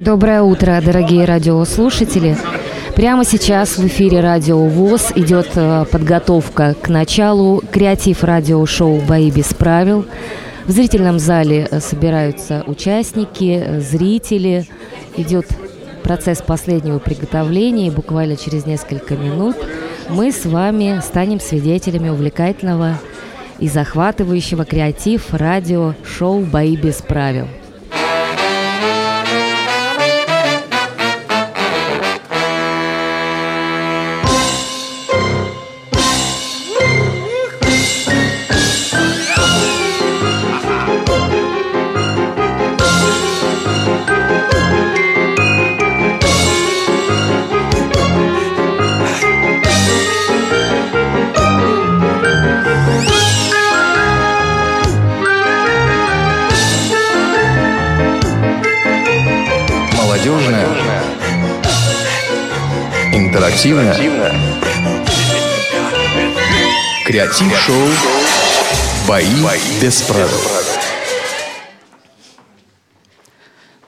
Доброе утро, дорогие радиослушатели. Прямо сейчас в эфире Радио ВОЗ идет э, подготовка к началу креатив радиошоу «Бои без правил». В зрительном зале э, собираются участники, э, зрители. Идет процесс последнего приготовления, буквально через несколько минут мы с вами станем свидетелями увлекательного и захватывающего креатив радио-шоу «Бои без правил». Интерактивное. Креатив-шоу «Бои без правил».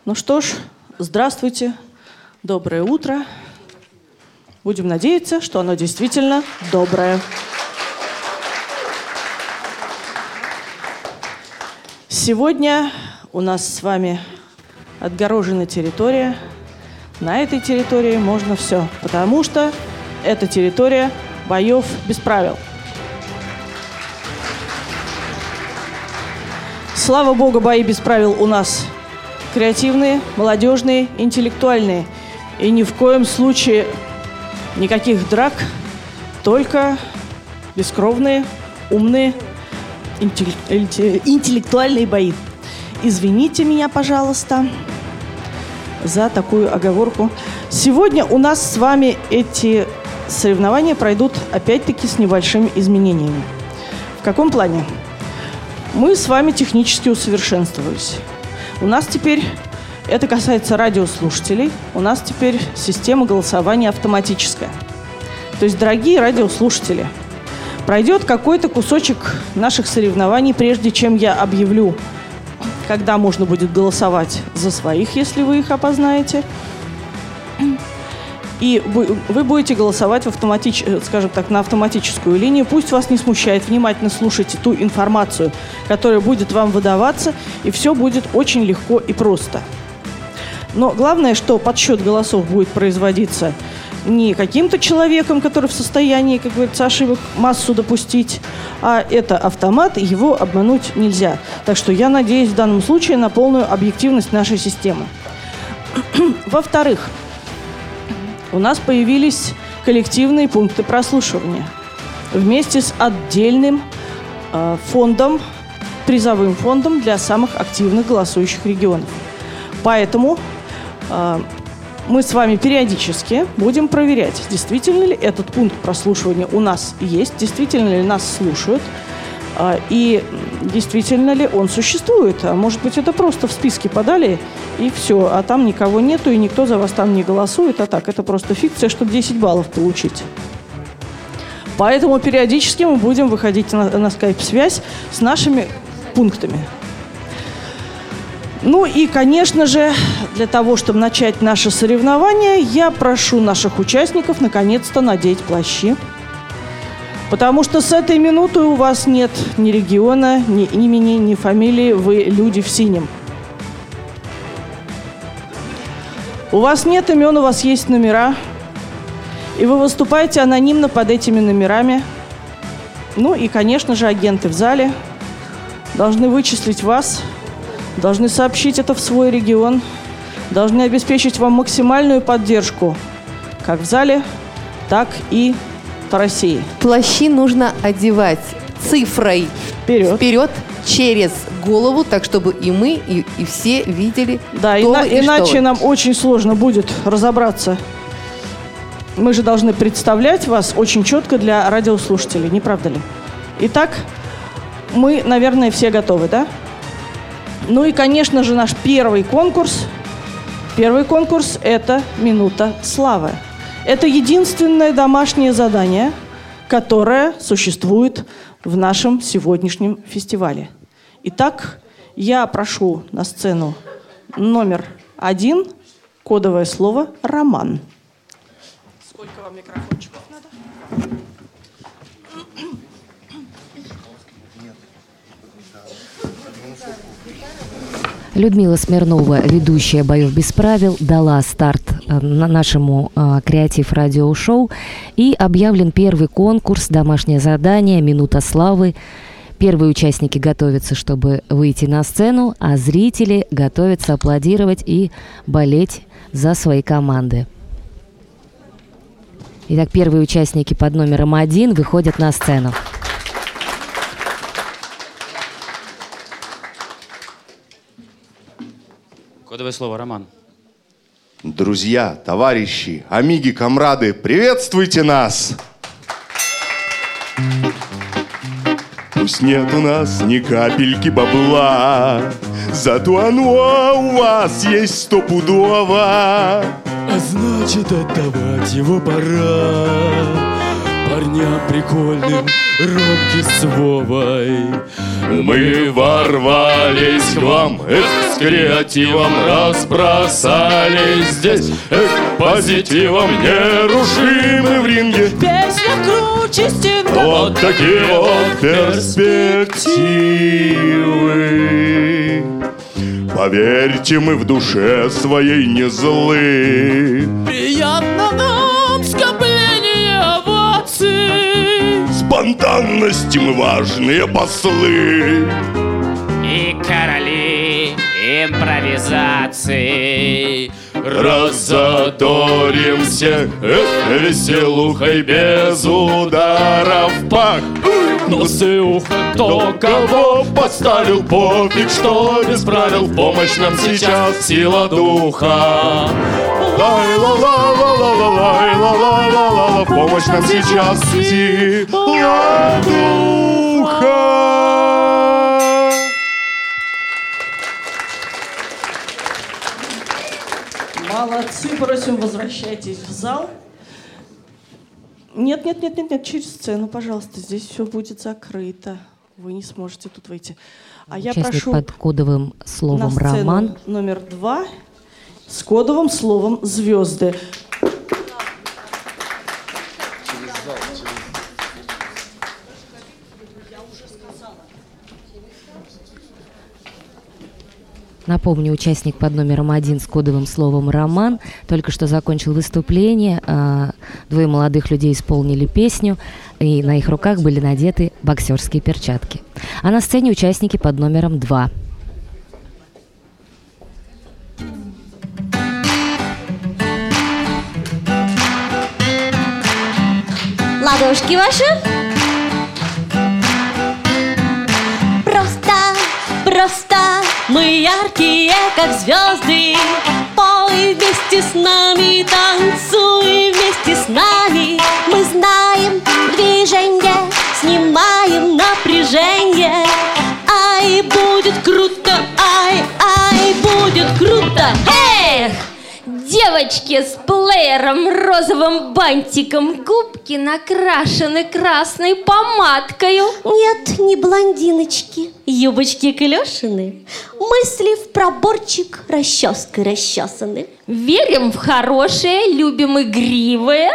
Ну что ж, здравствуйте, доброе утро. Будем надеяться, что оно действительно доброе. Сегодня у нас с вами отгорожена территория – на этой территории можно все, потому что это территория боев без правил. Слава богу, бои без правил у нас креативные, молодежные, интеллектуальные. И ни в коем случае никаких драк, только бескровные, умные, интеллектуальные бои. Извините меня, пожалуйста за такую оговорку. Сегодня у нас с вами эти соревнования пройдут опять-таки с небольшими изменениями. В каком плане? Мы с вами технически усовершенствовались. У нас теперь, это касается радиослушателей, у нас теперь система голосования автоматическая. То есть, дорогие радиослушатели, пройдет какой-то кусочек наших соревнований, прежде чем я объявлю когда можно будет голосовать за своих, если вы их опознаете. И вы, вы будете голосовать в автоматич, э, скажем так, на автоматическую линию. Пусть вас не смущает, внимательно слушайте ту информацию, которая будет вам выдаваться, и все будет очень легко и просто. Но главное, что подсчет голосов будет производиться не каким-то человеком, который в состоянии, как говорится, ошибок массу допустить, а это автомат, и его обмануть нельзя. Так что я надеюсь в данном случае на полную объективность нашей системы. Во-вторых, у нас появились коллективные пункты прослушивания вместе с отдельным э, фондом, призовым фондом для самых активных голосующих регионов. Поэтому э, мы с вами периодически будем проверять, действительно ли этот пункт прослушивания у нас есть, действительно ли нас слушают, а, и действительно ли он существует. А может быть, это просто в списке подали, и все, а там никого нету, и никто за вас там не голосует, а так, это просто фикция, чтобы 10 баллов получить. Поэтому периодически мы будем выходить на, на скайп-связь с нашими пунктами. Ну и, конечно же, для того, чтобы начать наше соревнование, я прошу наших участников наконец-то надеть плащи. Потому что с этой минуты у вас нет ни региона, ни имени, ни фамилии, вы люди в синем. У вас нет имен, у вас есть номера, и вы выступаете анонимно под этими номерами. Ну и, конечно же, агенты в зале должны вычислить вас – должны сообщить это в свой регион, должны обеспечить вам максимальную поддержку как в зале, так и по России. Плащи нужно одевать цифрой вперед, вперед через голову, так чтобы и мы, и, и все видели. Да, кто ина- и иначе что. нам очень сложно будет разобраться. Мы же должны представлять вас очень четко для радиослушателей, не правда ли? Итак, мы, наверное, все готовы, да? Ну и, конечно же, наш первый конкурс. Первый конкурс – это «Минута славы». Это единственное домашнее задание, которое существует в нашем сегодняшнем фестивале. Итак, я прошу на сцену номер один Кодовое слово «роман». Сколько вам микрофончиков надо? Людмила Смирнова, ведущая «Боев без правил», дала старт э, на нашему э, креатив радиошоу и объявлен первый конкурс «Домашнее задание. Минута славы». Первые участники готовятся, чтобы выйти на сцену, а зрители готовятся аплодировать и болеть за свои команды. Итак, первые участники под номером один выходят на сцену. Кодовое слово, Роман. Друзья, товарищи, амиги, комрады, приветствуйте нас! Пусть нет у нас ни капельки бабла, Зато оно у вас есть стопудово. А значит, отдавать его пора парням прикольным Ромки с Вовой. Мы ворвались к вам, эх, с креативом разбросались здесь, эх, позитивом нерушимы в ринге. Песня круче стен. Вот такие вот перспективы. Поверьте, мы в душе своей не злы. Приятно Спонтанности мы важные послы. И короли импровизации. Разодорим всех эх, веселухой без ударов пах. Нос и ухо Кто кого подставил, пофиг, что без правил помощь нам сейчас сила духа лай ла ла ла ла ла ла ла ла ла ла В помощь нам сейчас сила духа Молодцы, просим, возвращайтесь в зал. Нет, нет, нет, нет, нет, через сцену, пожалуйста. Здесь все будет закрыто. Вы не сможете тут выйти. А я прошу под кодовым на словом сцену «Роман». номер два с кодовым словом «Звезды». Напомню, участник под номером один с кодовым словом «Роман» только что закончил выступление. а, Двое молодых людей исполнили песню, и на их руках были надеты боксерские перчатки. А на сцене участники под номером два. Ладошки ваши. Просто, просто мы яркие, как звезды. Пой вместе с нами, танцуй вместе с нами. Мы знаем движение, снимаем напряжение. Ай, будет круто, ай, ай, будет круто. Эх! Девочки с плеером, розовым бантиком, губки накрашены красной помадкою. Нет, не блондиночки, юбочки клешины, мысли в проборчик расческой расчесаны. Верим в хорошее, любим игривое.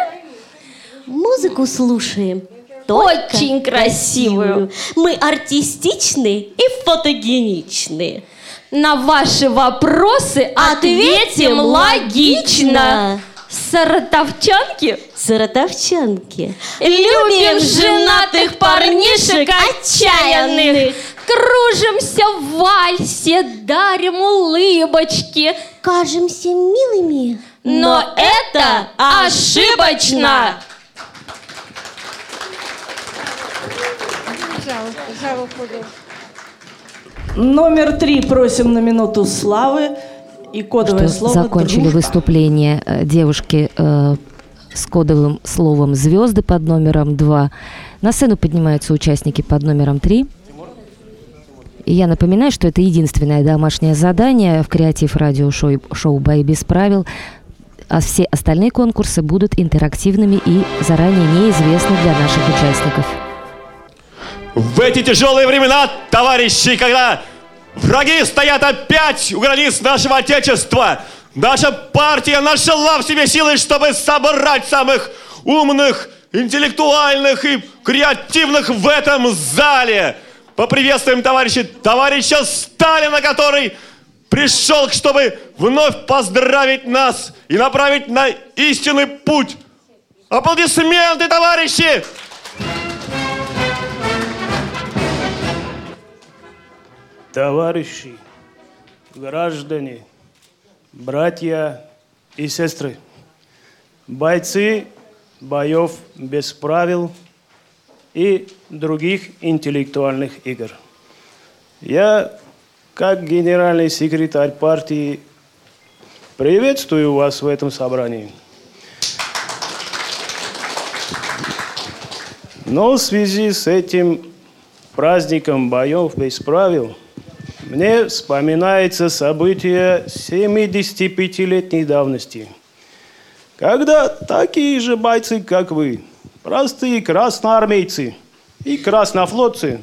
Музыку слушаем. Очень красивую. Мы артистичны и фотогеничны. На ваши вопросы ответим логично. Саратовчанки? Саратовчанки. Любим женатых парнишек отчаянных. Кружимся в вальсе, дарим улыбочки. Кажемся милыми. Но это ошибочно. Номер три просим на минуту славы. И кодовое что слово закончили «дружба». выступление э, девушки э, с кодовым словом «Звезды» под номером 2. На сцену поднимаются участники под номером 3. И я напоминаю, что это единственное домашнее задание в креатив радиошоу шоу «Бои без правил». А все остальные конкурсы будут интерактивными и заранее неизвестны для наших участников. В эти тяжелые времена, товарищи, когда враги стоят опять у границ нашего Отечества, Наша партия нашла в себе силы, чтобы собрать самых умных, интеллектуальных и креативных в этом зале. Поприветствуем товарища, товарища Сталина, который пришел, чтобы вновь поздравить нас и направить на истинный путь. Аплодисменты, товарищи! Товарищи, граждане, братья и сестры, бойцы боев без правил и других интеллектуальных игр. Я, как генеральный секретарь партии, приветствую вас в этом собрании. Но в связи с этим праздником боев без правил мне вспоминается событие 75-летней давности, когда такие же бойцы, как вы, простые красноармейцы и краснофлотцы,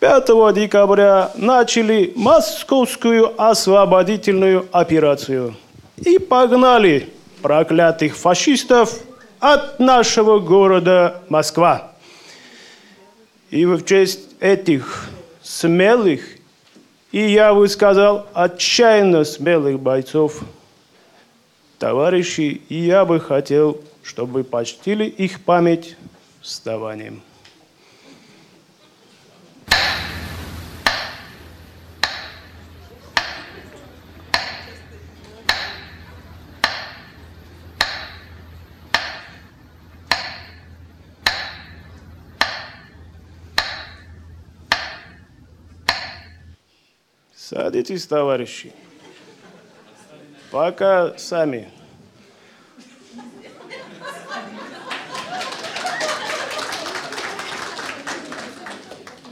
5 декабря начали московскую освободительную операцию и погнали проклятых фашистов от нашего города Москва. И в честь этих смелых, и я бы сказал, отчаянно смелых бойцов, товарищи, я бы хотел, чтобы вы почтили их память вставанием. Садитесь, товарищи. Пока сами.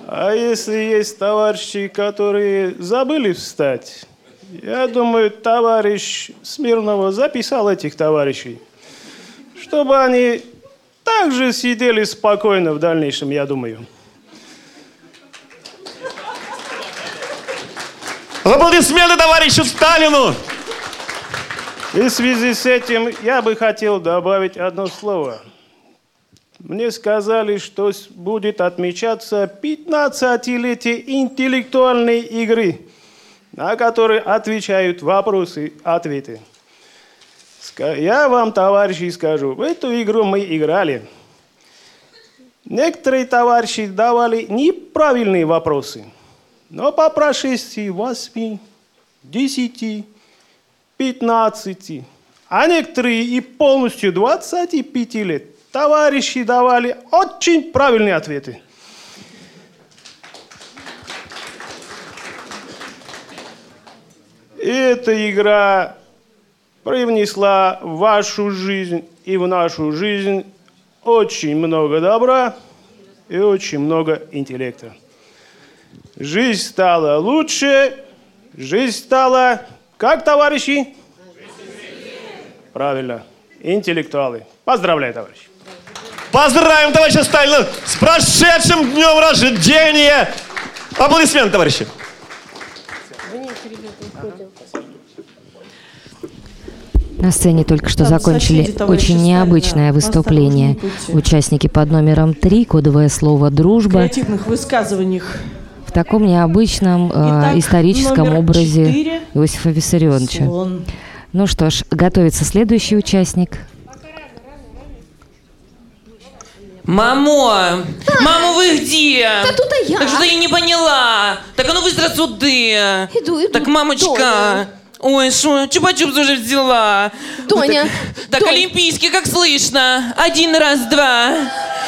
А если есть товарищи, которые забыли встать, я думаю, товарищ Смирнова записал этих товарищей, чтобы они также сидели спокойно в дальнейшем, я думаю. Аплодисменты товарищу Сталину! И в связи с этим я бы хотел добавить одно слово. Мне сказали, что будет отмечаться 15-летие интеллектуальной игры, на которой отвечают вопросы, ответы. Я вам, товарищи, скажу, в эту игру мы играли. Некоторые товарищи давали неправильные вопросы – но по прошествии 8, 10, 15, а некоторые и полностью 25 лет товарищи давали очень правильные ответы. Эта игра привнесла в вашу жизнь и в нашу жизнь очень много добра и очень много интеллекта. Жизнь стала лучше, жизнь стала... Как, товарищи? Правильно. Интеллектуалы. Поздравляю, товарищи. Поздравим товарища Сталина с прошедшим днем рождения! Аплодисменты, товарищи! На сцене только что закончили очень необычное выступление. Участники под номером 3, кодовое слово «Дружба». креативных высказываниях. В таком необычном э, Итак, историческом образе четыре. Иосифа Виссарионовича. Слон. Ну что ж, готовится следующий участник. Мамо! Мамо, вы где? Да тут я. Так что я не поняла. Так а ну быстро сюда. Иду, иду. Так, мамочка. Доня. Ой, что, чупа-чупс уже взяла. Доня, Ну, так, так Донь. олимпийский, как слышно. Один раз, два.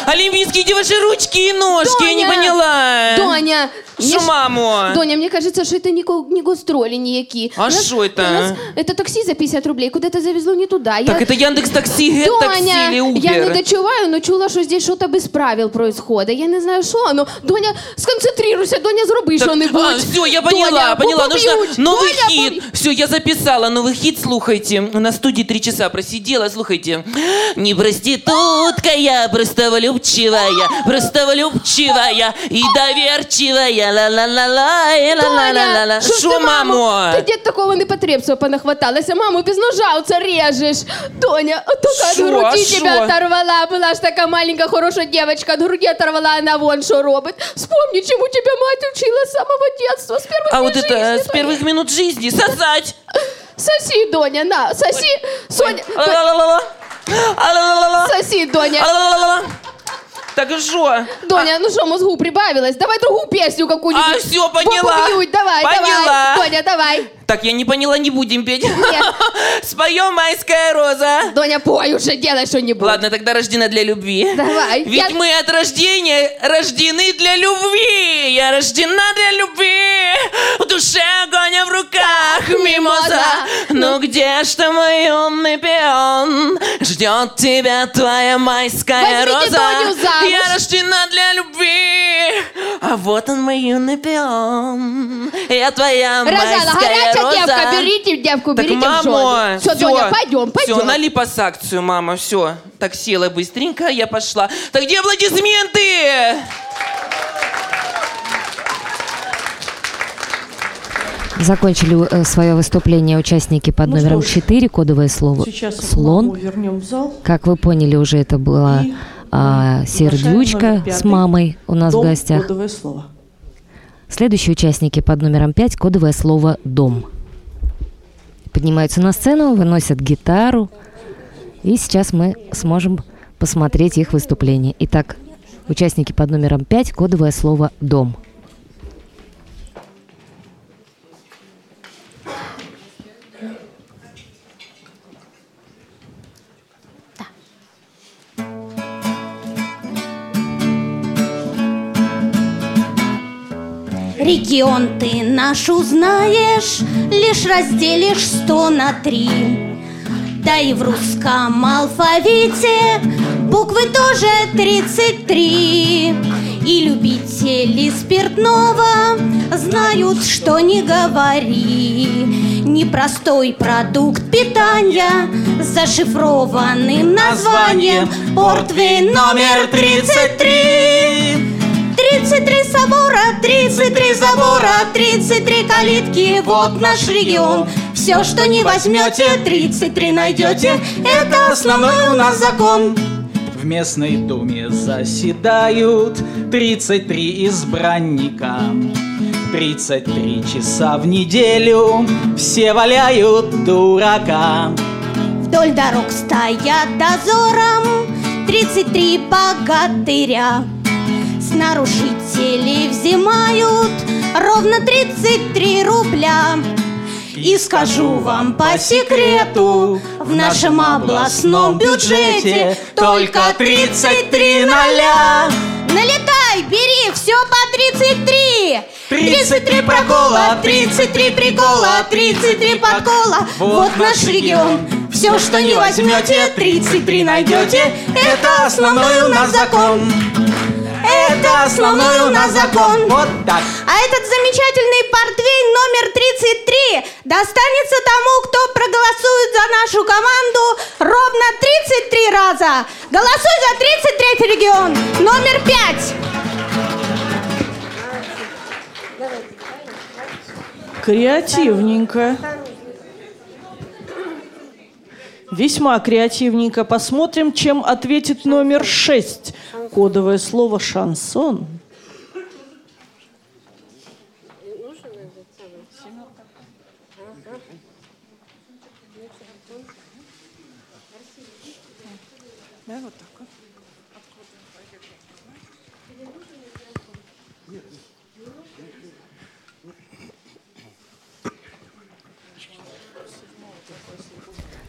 Олимпийские, где ваши ручки и ножки? Я не Доня! поняла. Доня! Ж- мамо? Доня, мне кажется, что это не, не гастроли никакие. А що это? нас Это такси за 50 рублей куда-то завезло не туда. Так это Яндекс Такси, Доня, или Uber? я не дочуваю, но чула, що здесь что-то без правил происходит. Я не знаю, що, но Доня, сконцентрируйся, Доня, зроби що-небудь. а, все, я поняла, Доня, поняла. Нужно новый Доня, хит. Все, я записала новый хит, слухайте. На студии три часа просидела, слухайте. Не проститутка, я просто влюбчивая, просто влюбчивая и доверчивая. Ла-ла-ла-ла, ла-ла-ла-ла. що ж Що, ти, мамо? Ти дід такого непотребства понахваталася. Маму без ножа оце режеш. Доня, от только Шо, от груди шо? тебя оторвала. Была ж такая маленькая хорошая девочка. От груди оторвала, она вон что робит. Вспомни, чему тебя мать учила с самого детства, с первых А дней вот это жизни с первых минут жизни сосать. Соси, Доня, на, соси. Соня. Соси, Доня. Так и что? Доня, ну что, мозгу прибавилось? Давай другую песню какую-нибудь. А, всё, поняла. Бьют, давай, Поняла. давай. Доня, давай. Так, я не поняла, не будем петь. Споем «Майская роза». Доня, пой уже, делай что-нибудь. Ладно, тогда рождена для любви. Давай. Ведь Я- мы от рождения рождены для любви. Я рождена для любви. В душе огонь, а в руках мимоза. Ну где ж ты, мой юный пион? Ждет тебя твоя майская Возьмите роза. Доню. Я рождена для любви. А вот он, мой юный пион. Я твоя майская роза. девка, берите девку, Так, берите в мамо, жены. Все, Доня, пойдем, пойдем. Все, на липосакцию, мама, все. Так села быстренько, я пошла. Так где аплодисменты? Закончили свое выступление участники под Ну номером что ж, 4, кодовое слово Сейчас «слон». вернем в зал. Как вы поняли, уже это была И, а, сердючка с мамой у нас Дом, в гостях. Кодовое слово. Следующие участники под номером 5, кодовое слово «дом». Поднимаются на сцену, выносят гитару, и сейчас мы сможем посмотреть их выступление. Итак, участники под номером 5, кодовое слово «дом». Регион ты наш узнаешь, лишь разделишь сто на три. Да и в русском алфавите буквы тоже 33. И любители спиртного знают, что не говори. Непростой продукт питания с зашифрованным названием Портвейн номер 33. 33 собора, 33 забора, 33 калитки, вот наш регион. Все, что не возьмете, 33 найдете, это основной у нас закон. В местной думе заседают 33 избранника. 33 часа в неделю все валяют дурака. Вдоль дорог стоят дозором 33 богатыря С нарушителей взимают ровно 33 рубля и скажу вам по секрету, в нашем областном бюджете только 33 ноля. Налетай, бери, все по 33. 33 прокола, 33 прикола, 33 подкола. Вот наш регион. Все, что не возьмете, 33 найдете. Это основной у нас закон. Это основной у нас закон. Вот так. А этот замечательный портвейн номер 33 достанется тому, кто проголосует за нашу команду ровно 33 раза. Голосуй за 33 регион. Номер 5. Креативненько. Весьма креативненько. Посмотрим, чем ответит номер шесть. Кодовое слово «шансон».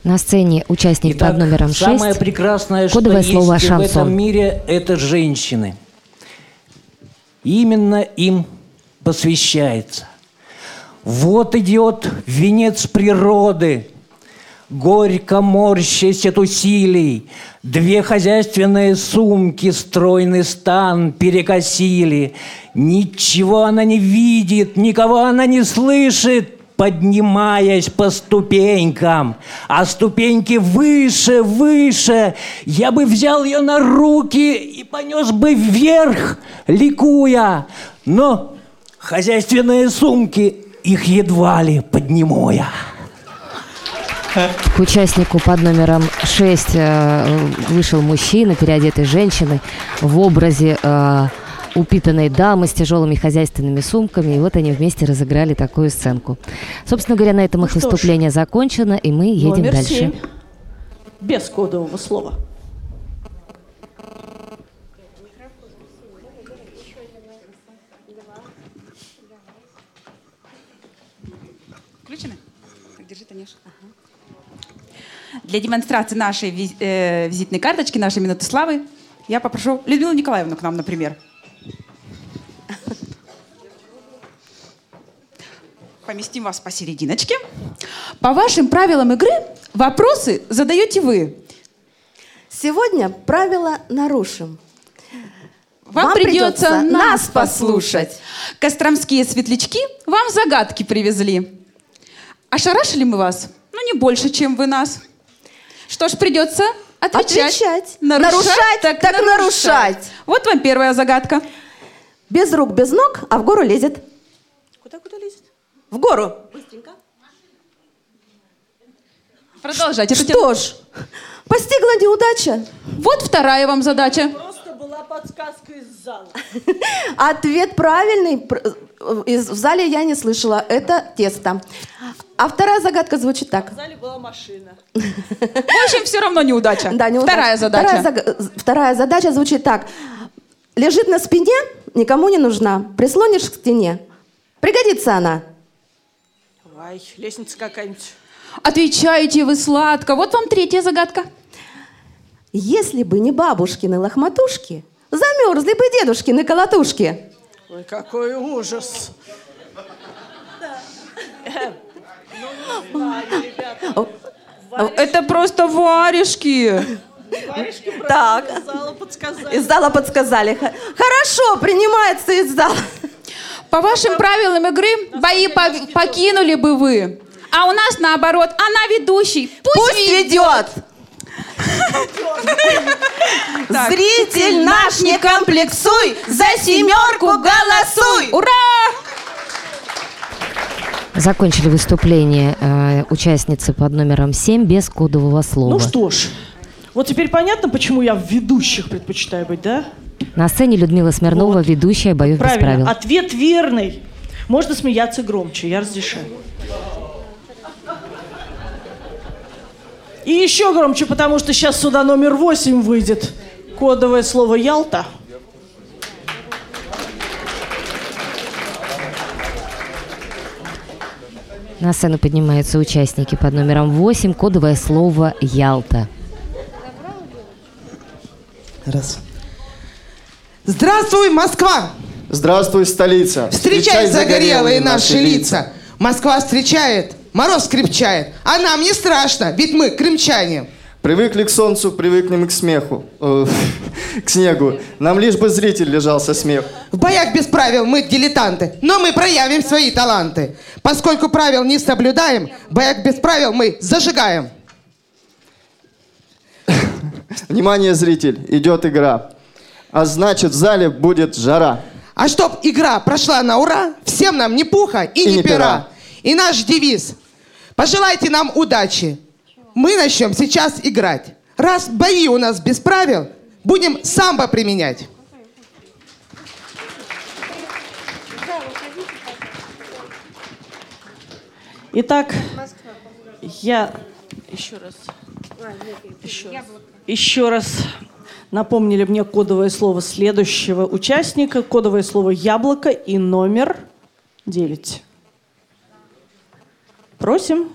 На сцене участник Итак, под номером 6. Самое прекрасное, что кодовое есть слово в «шансон». этом мире, это женщины. Именно им посвящается. Вот идет венец природы, горько морщась от усилий, Две хозяйственные сумки стройный стан перекосили. Ничего она не видит, никого она не слышит, поднимаясь по ступенькам, а ступеньки выше, выше, я бы взял ее на руки и понес бы вверх, ликуя. Но хозяйственные сумки их едва ли подниму я. К участнику под номером 6 э, вышел мужчина, переодетый женщиной, в образе э, упитанной дамы с тяжелыми хозяйственными сумками. И вот они вместе разыграли такую сценку. Собственно говоря, на этом их Ну ж. выступление закончено, и мы едем Номер дальше. семь. Без кодового слова. Включены? Так, держи, Танюш. Ага. Для демонстрации нашей э, визитной карточки, нашей минуты славы, я попрошу Людмилу Николаевну к нам, например. Поместим вас посерединочке. По вашим правилам игры вопросы задаете вы. Сегодня правила нарушим. Вам, Вам придется, придется нас послушать. Костромские светлячки вам загадки привезли. Ошарашили мы вас? Ну, не больше, чем вы нас. Что ж, придется отвечать. Отвечать. Нарушать, Нарушать, так, так нарушать. Вот вам первая загадка. Без рук, без ног, а в гору лезет. Куда-куда лезет? В гору. Продолжайте. Что ж, постигла неудача. Вот вторая вам задача. Просто была подсказка из зала. Ответ правильный. Пр- э, из- В зале я не слышала. Это тесто. А вторая загадка звучит так. В зале была машина. В общем, все равно неудача. Да, неудача. Вторая задача. Вторая, заг- вторая задача звучит так. Лежит на спине, никому не нужна. Прислонишь к стене. Пригодится она. Ай, лестница какая-нибудь. Отвечаете вы сладко. Вот вам третья загадка. Если бы не бабушкины лохматушки, замерзли бы дедушкины колотушки. Ой, какой ужас. Это просто варежки. Так. Из зала подсказали. Из зала подсказали. Хорошо, принимается из зала. По вашим правилам игры бои по- покинули бы вы. А у нас наоборот, она ведущий. Пусть, Пусть ведет. Так. Зритель наш, не комплексуй, за семерку голосуй. Ура! Закончили выступление э, участницы под номером 7 без кодового слова. Ну что ж, вот теперь понятно, почему я в ведущих предпочитаю быть, да? На сцене Людмила Смирнова, ведущая «Боев без Правильно, правил». ответ верный. Можно смеяться громче, я разрешаю. И еще громче, потому что сейчас сюда номер 8 выйдет. Кодовое слово «Ялта». На сцену поднимаются участники под номером 8, кодовое слово «Ялта». Раз. Здравствуй, Москва! Здравствуй, столица! Встречай загорелые наши лица! Москва встречает, мороз крепчает, а нам не страшно, ведь мы крымчане. Привыкли к солнцу, привыкнем и к смеху. Э, к снегу. Нам лишь бы зритель лежал со смех. В боях без правил мы дилетанты, но мы проявим свои таланты. Поскольку правил не соблюдаем, в боях без правил мы зажигаем. Внимание, зритель, идет игра. А значит, в зале будет жара. А чтоб игра прошла на ура, всем нам ни пуха и, И ни пера. пера. И наш девиз. Пожелайте нам удачи. Мы начнем сейчас играть. Раз бои у нас без правил, будем самбо применять. Итак, я еще раз, еще раз, еще раз напомнили мне кодовое слово следующего участника, кодовое слово «яблоко» и номер 9. Просим.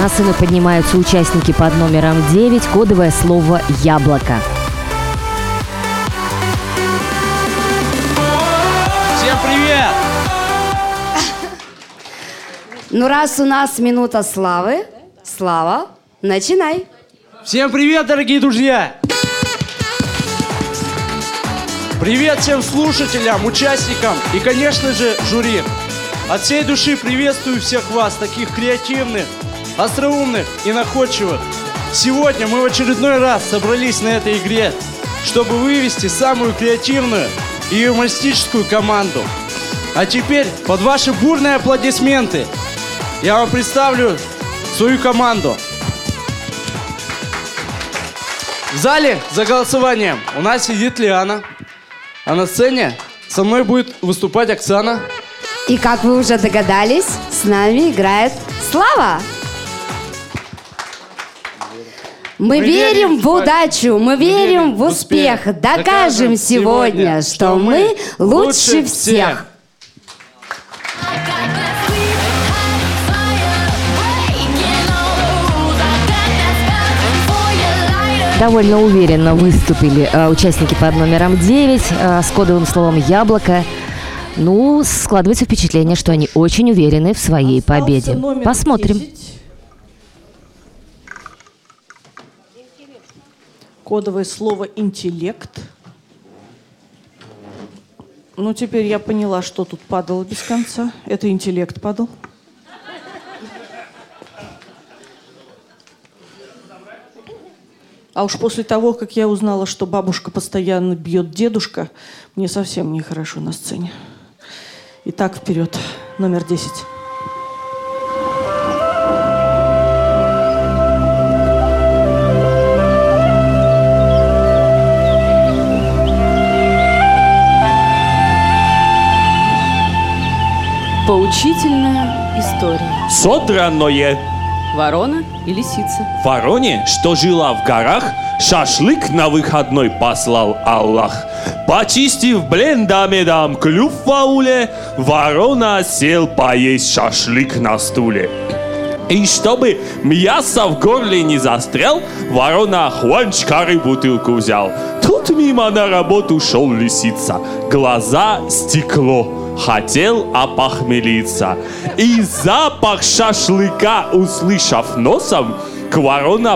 На сцену поднимаются участники под номером 9, кодовое слово «Яблоко». Ну, раз у нас минута славы, Слава, начинай. Всем привет, дорогие друзья! Привет всем слушателям, участникам и, конечно же, жюри. От всей души приветствую всех вас, таких креативных, остроумных и находчивых. Сегодня мы в очередной раз собрались на этой игре, чтобы вывести самую креативную и юмористическую команду. А теперь под ваши бурные аплодисменты я вам представлю свою команду. В зале за голосованием у нас сидит Лиана, а на сцене со мной будет выступать Оксана. И как вы уже догадались, с нами играет Слава. Мы, верим, в удачу, мы верим в успех. Докажем сегодня, что мы лучше всех. Довольно уверенно выступили э, участники под номером 9 э, с кодовым словом «Яблоко». Ну, складывается впечатление, что они очень уверены в своей победе. номер Посмотрим. 10. Кодовое слово «интеллект». Ну, теперь я поняла, что тут падало без конца. Это интеллект падал. А уж после того, как я узнала, что бабушка постоянно бьет дедушка, мне совсем нехорошо на сцене. Итак, вперед. Номер 10. Поучительная история. Содранное. Ворона и лисица. Вороне, что жила в горах, шашлык на выходной послал Аллах. Почистив блендами дам клюв в ауле, ворона сел поесть шашлык на стуле. И чтобы мясо в горле не застрял, ворона хуанчкары бутылку взял. Тут мимо на работу шел лисица, глаза стекло. Хотел опохмелиться. И запах шашлыка, услышав носом, к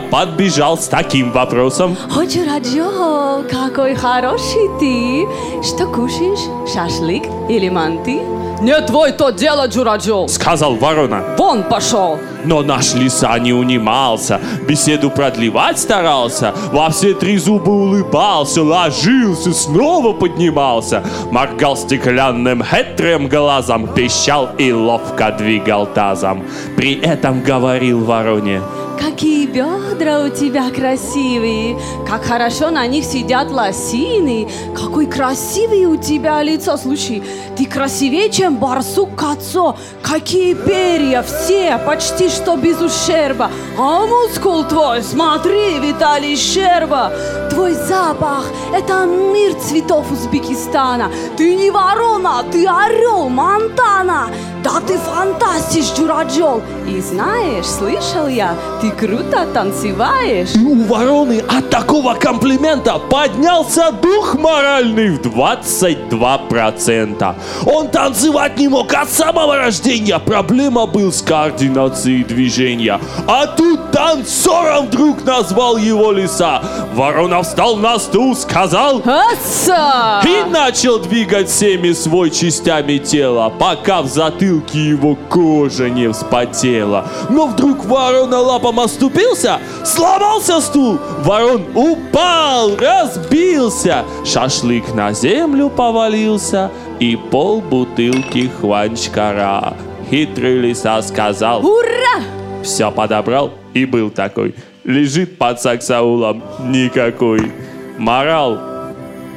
подбежал с таким вопросом. Ой, Джураджо, какой хороший ты. Что кушаешь? Шашлык или манты? Не твой то дело, Джураджо. Сказал ворона. Вон пошел. Но наш лиса не унимался, беседу продлевать старался, во все три зуба улыбался, ложился, снова поднимался, моргал стеклянным хитрым глазом, пищал и ловко двигал тазом. При этом говорил вороне. Какие бедра у тебя красивые, как хорошо на них сидят лосины, какой красивый у тебя лицо, слушай, ты красивее, чем барсук Кацо, какие перья, все, почти что без ущерба, а мускул твой, смотри, Виталий Щерба, твой запах, это мир цветов Узбекистана, ты не ворона, ты орел, Монтана, да ты фантастиш, Джураджол, и знаешь, слышал я, ты круто танцеваешь. И у вороны от такого комплимента поднялся дух моральный в 22%. Он танцевать не мог от самого рождения. Проблема был с координацией движения. А тут танцором вдруг назвал его лиса. Ворона встал на стул, сказал «Отца!» И начал двигать всеми свой частями тела, пока в затылке его кожа не вспотела. Но вдруг ворона лапом оступился, сломался стул, ворон упал, разбился, шашлык на землю повалился и пол бутылки хванчкара. Хитрый лиса сказал «Ура!» Все подобрал и был такой. Лежит под саксаулом никакой. Морал.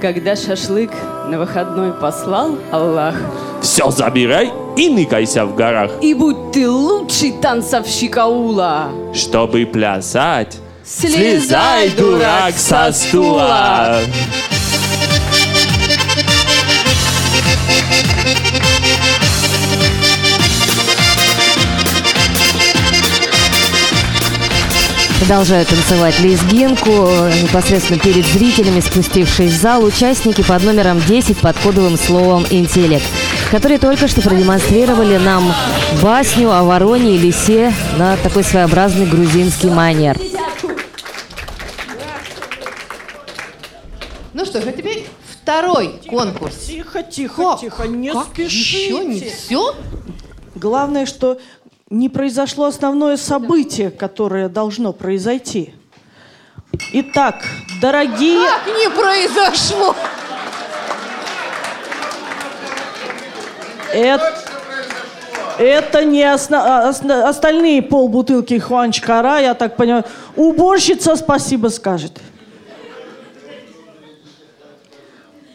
Когда шашлык на выходной послал Аллах, Все забирай и ныкайся в горах. и будь ты лучший танцовщик аула. Чтобы плясать, Слезай, дурак, со стула. Продолжают танцевать лезгинку э, непосредственно перед зрителями, спустившись в зал, участники под номером 10 под кодовым словом «Интеллект», которые только что продемонстрировали нам басню о вороне и лисе на такой своеобразный грузинский манер. Ну что ж, а теперь второй конкурс. Тихо, тихо, тихо, не Как? спешите. Еще не все? Главное, что не произошло основное событие, которое должно произойти. Итак, дорогие... Как не произошло? Это, это не осна- а, осна- остальные полбутылки Хуанчкара, я так понимаю. Уборщица спасибо скажет.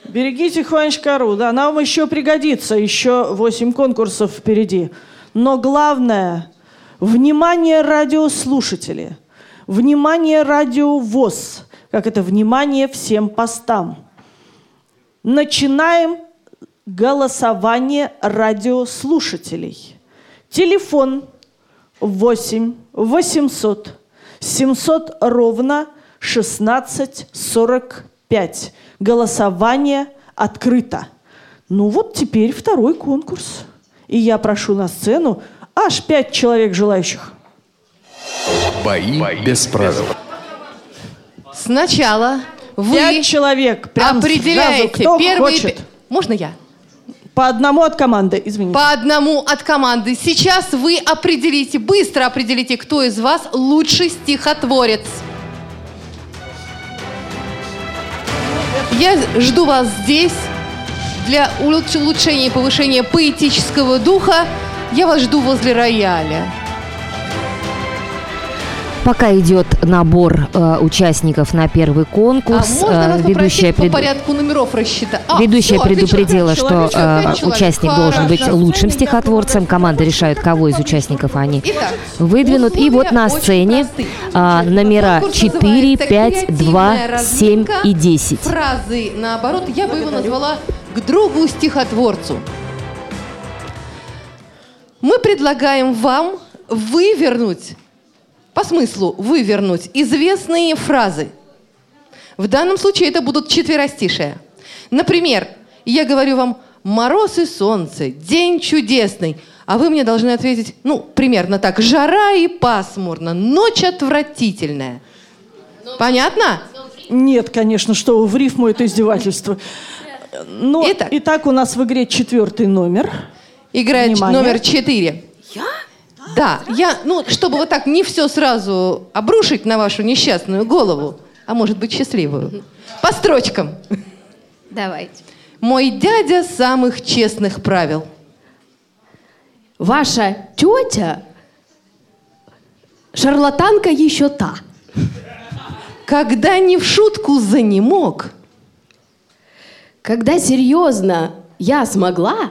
Берегите Хуанчкару, да, нам еще пригодится, еще 8 конкурсов впереди. Но главное, внимание радиослушатели, внимание радиовоз, как это, внимание всем постам. Начинаем голосование радиослушателей. Телефон 8 800 700 ровно 1645. Голосование открыто. Ну вот теперь второй конкурс. И я прошу на сцену аж пять человек желающих. Бои, без правил. Сначала вы Пять человек. Прям определяете сразу, кто первый... хочет. Можно я? По одному от команды, извините. По одному от команды. Сейчас вы определите, быстро определите, кто из вас лучший стихотворец. Я жду вас здесь для улуч- улучшения и повышения поэтического духа. Я вас жду возле рояля. Пока идет набор э, участников на первый конкурс, а можно э, вас ведущая, попросить по пред- порядку номеров рассчитать? А, ведущая отлично. предупредила, что Человек, э, человек. участник должен быть Хорошо. лучшим стихотворцем. Команда решает, кого из участников они Итак, выдвинут. И вот на сцене а, номера Конкурс 4, называется 5, 2, «Креативная 7 разминка». и 10. Фразы наоборот, я бы его назвала к другу стихотворцу. Мы предлагаем вам вывернуть, по смыслу вывернуть известные фразы. В данном случае это будут четверостишия. Например, я говорю вам «Мороз и солнце, день чудесный», а вы мне должны ответить, ну, примерно так, «Жара и пасмурно, ночь отвратительная». Понятно? Нет, конечно, что вы, в рифму это издевательство. Ну, итак. у нас в игре четвертый номер. Играет Внимание. номер четыре. Да, я, ну, чтобы вот так не все сразу обрушить на вашу несчастную голову, а может быть счастливую. По строчкам. Давайте. Мой дядя самых честных правил. Ваша тетя шарлатанка еще та. Когда не в шутку занемог. Когда серьезно я смогла,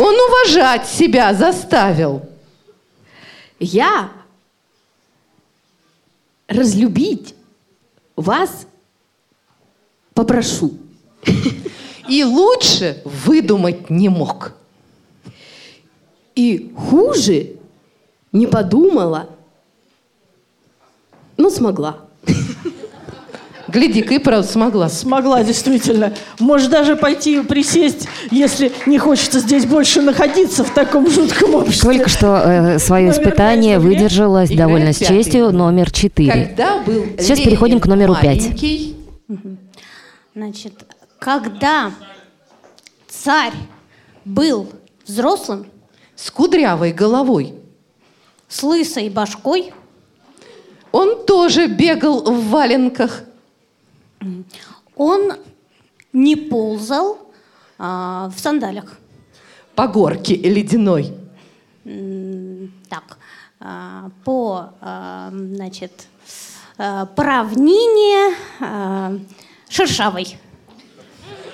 Он уважать себя заставил. я разлюбить вас попрошу. И лучше выдумать не мог. И хуже не подумала, но смогла. Гляди-ка, и правда смогла. Смогла, действительно. Может даже пойти присесть, если не хочется здесь больше находиться в таком жутком обществе. Только что э, свое Номер испытание пять выдержала Играет довольно с честью номер 4. Когда был Сейчас Ленин переходим к номеру 5. маленький, Значит, когда царь был взрослым, с кудрявой головой, с лысой башкой, он тоже бегал в валенках. Он не ползал а, в сандалях. По горке ледяной. Так, а, по, а, значит, а, по равнине а, шершавой.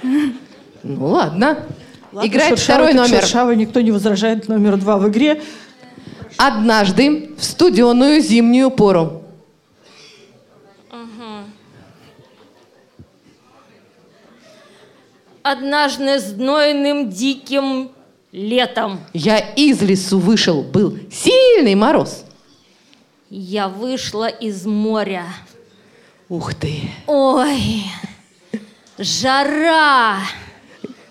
Ну ладно. Ладно, Играет шершавый второй номер. шершавый, никто не возражает. Номер два в игре. Однажды в студеную зимнюю пору. Однажды знойным диким летом Я из лесу вышел, был сильный мороз. я вышла из моря. Ух ты. Ой, жара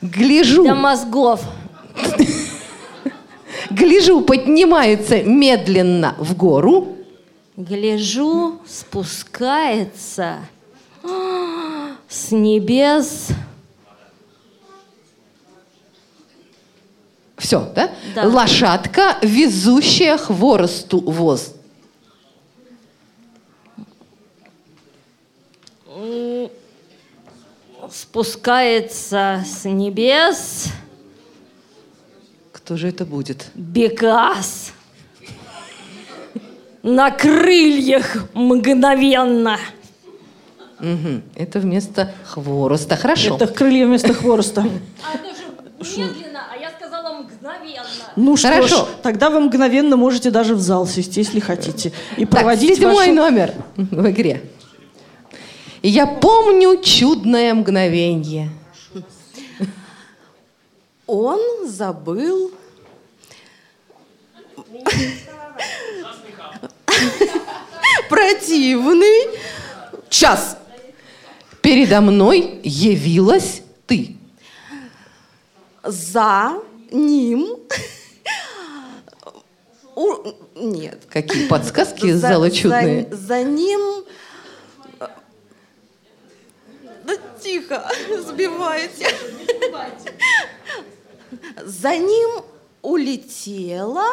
Гляжу, до мозгов. гляжу, поднимается медленно в гору. Гляжу, спускается. С небес. Все, да? Да. Лошадка, везущая хворосту воз. Спускается с небес. Кто же это будет? Бекас. На крыльях мгновенно. Мгм. Это вместо хвороста. Хорошо. Это крылья вместо хвороста. Медленно, а я сказала мгновенно. Ну что Хорошо. ж, тогда вы мгновенно можете даже в зал сесть, если хотите. И Так, проводить седьмой вашу- номер в игре. Я помню чудное мгновенье. Он забыл... Противный час. Передо мной явилась ты. За ним... У- Нет. Какие подсказки из За- зала за- чудные. За ним... Да тихо, сбиваете. За ним улетела...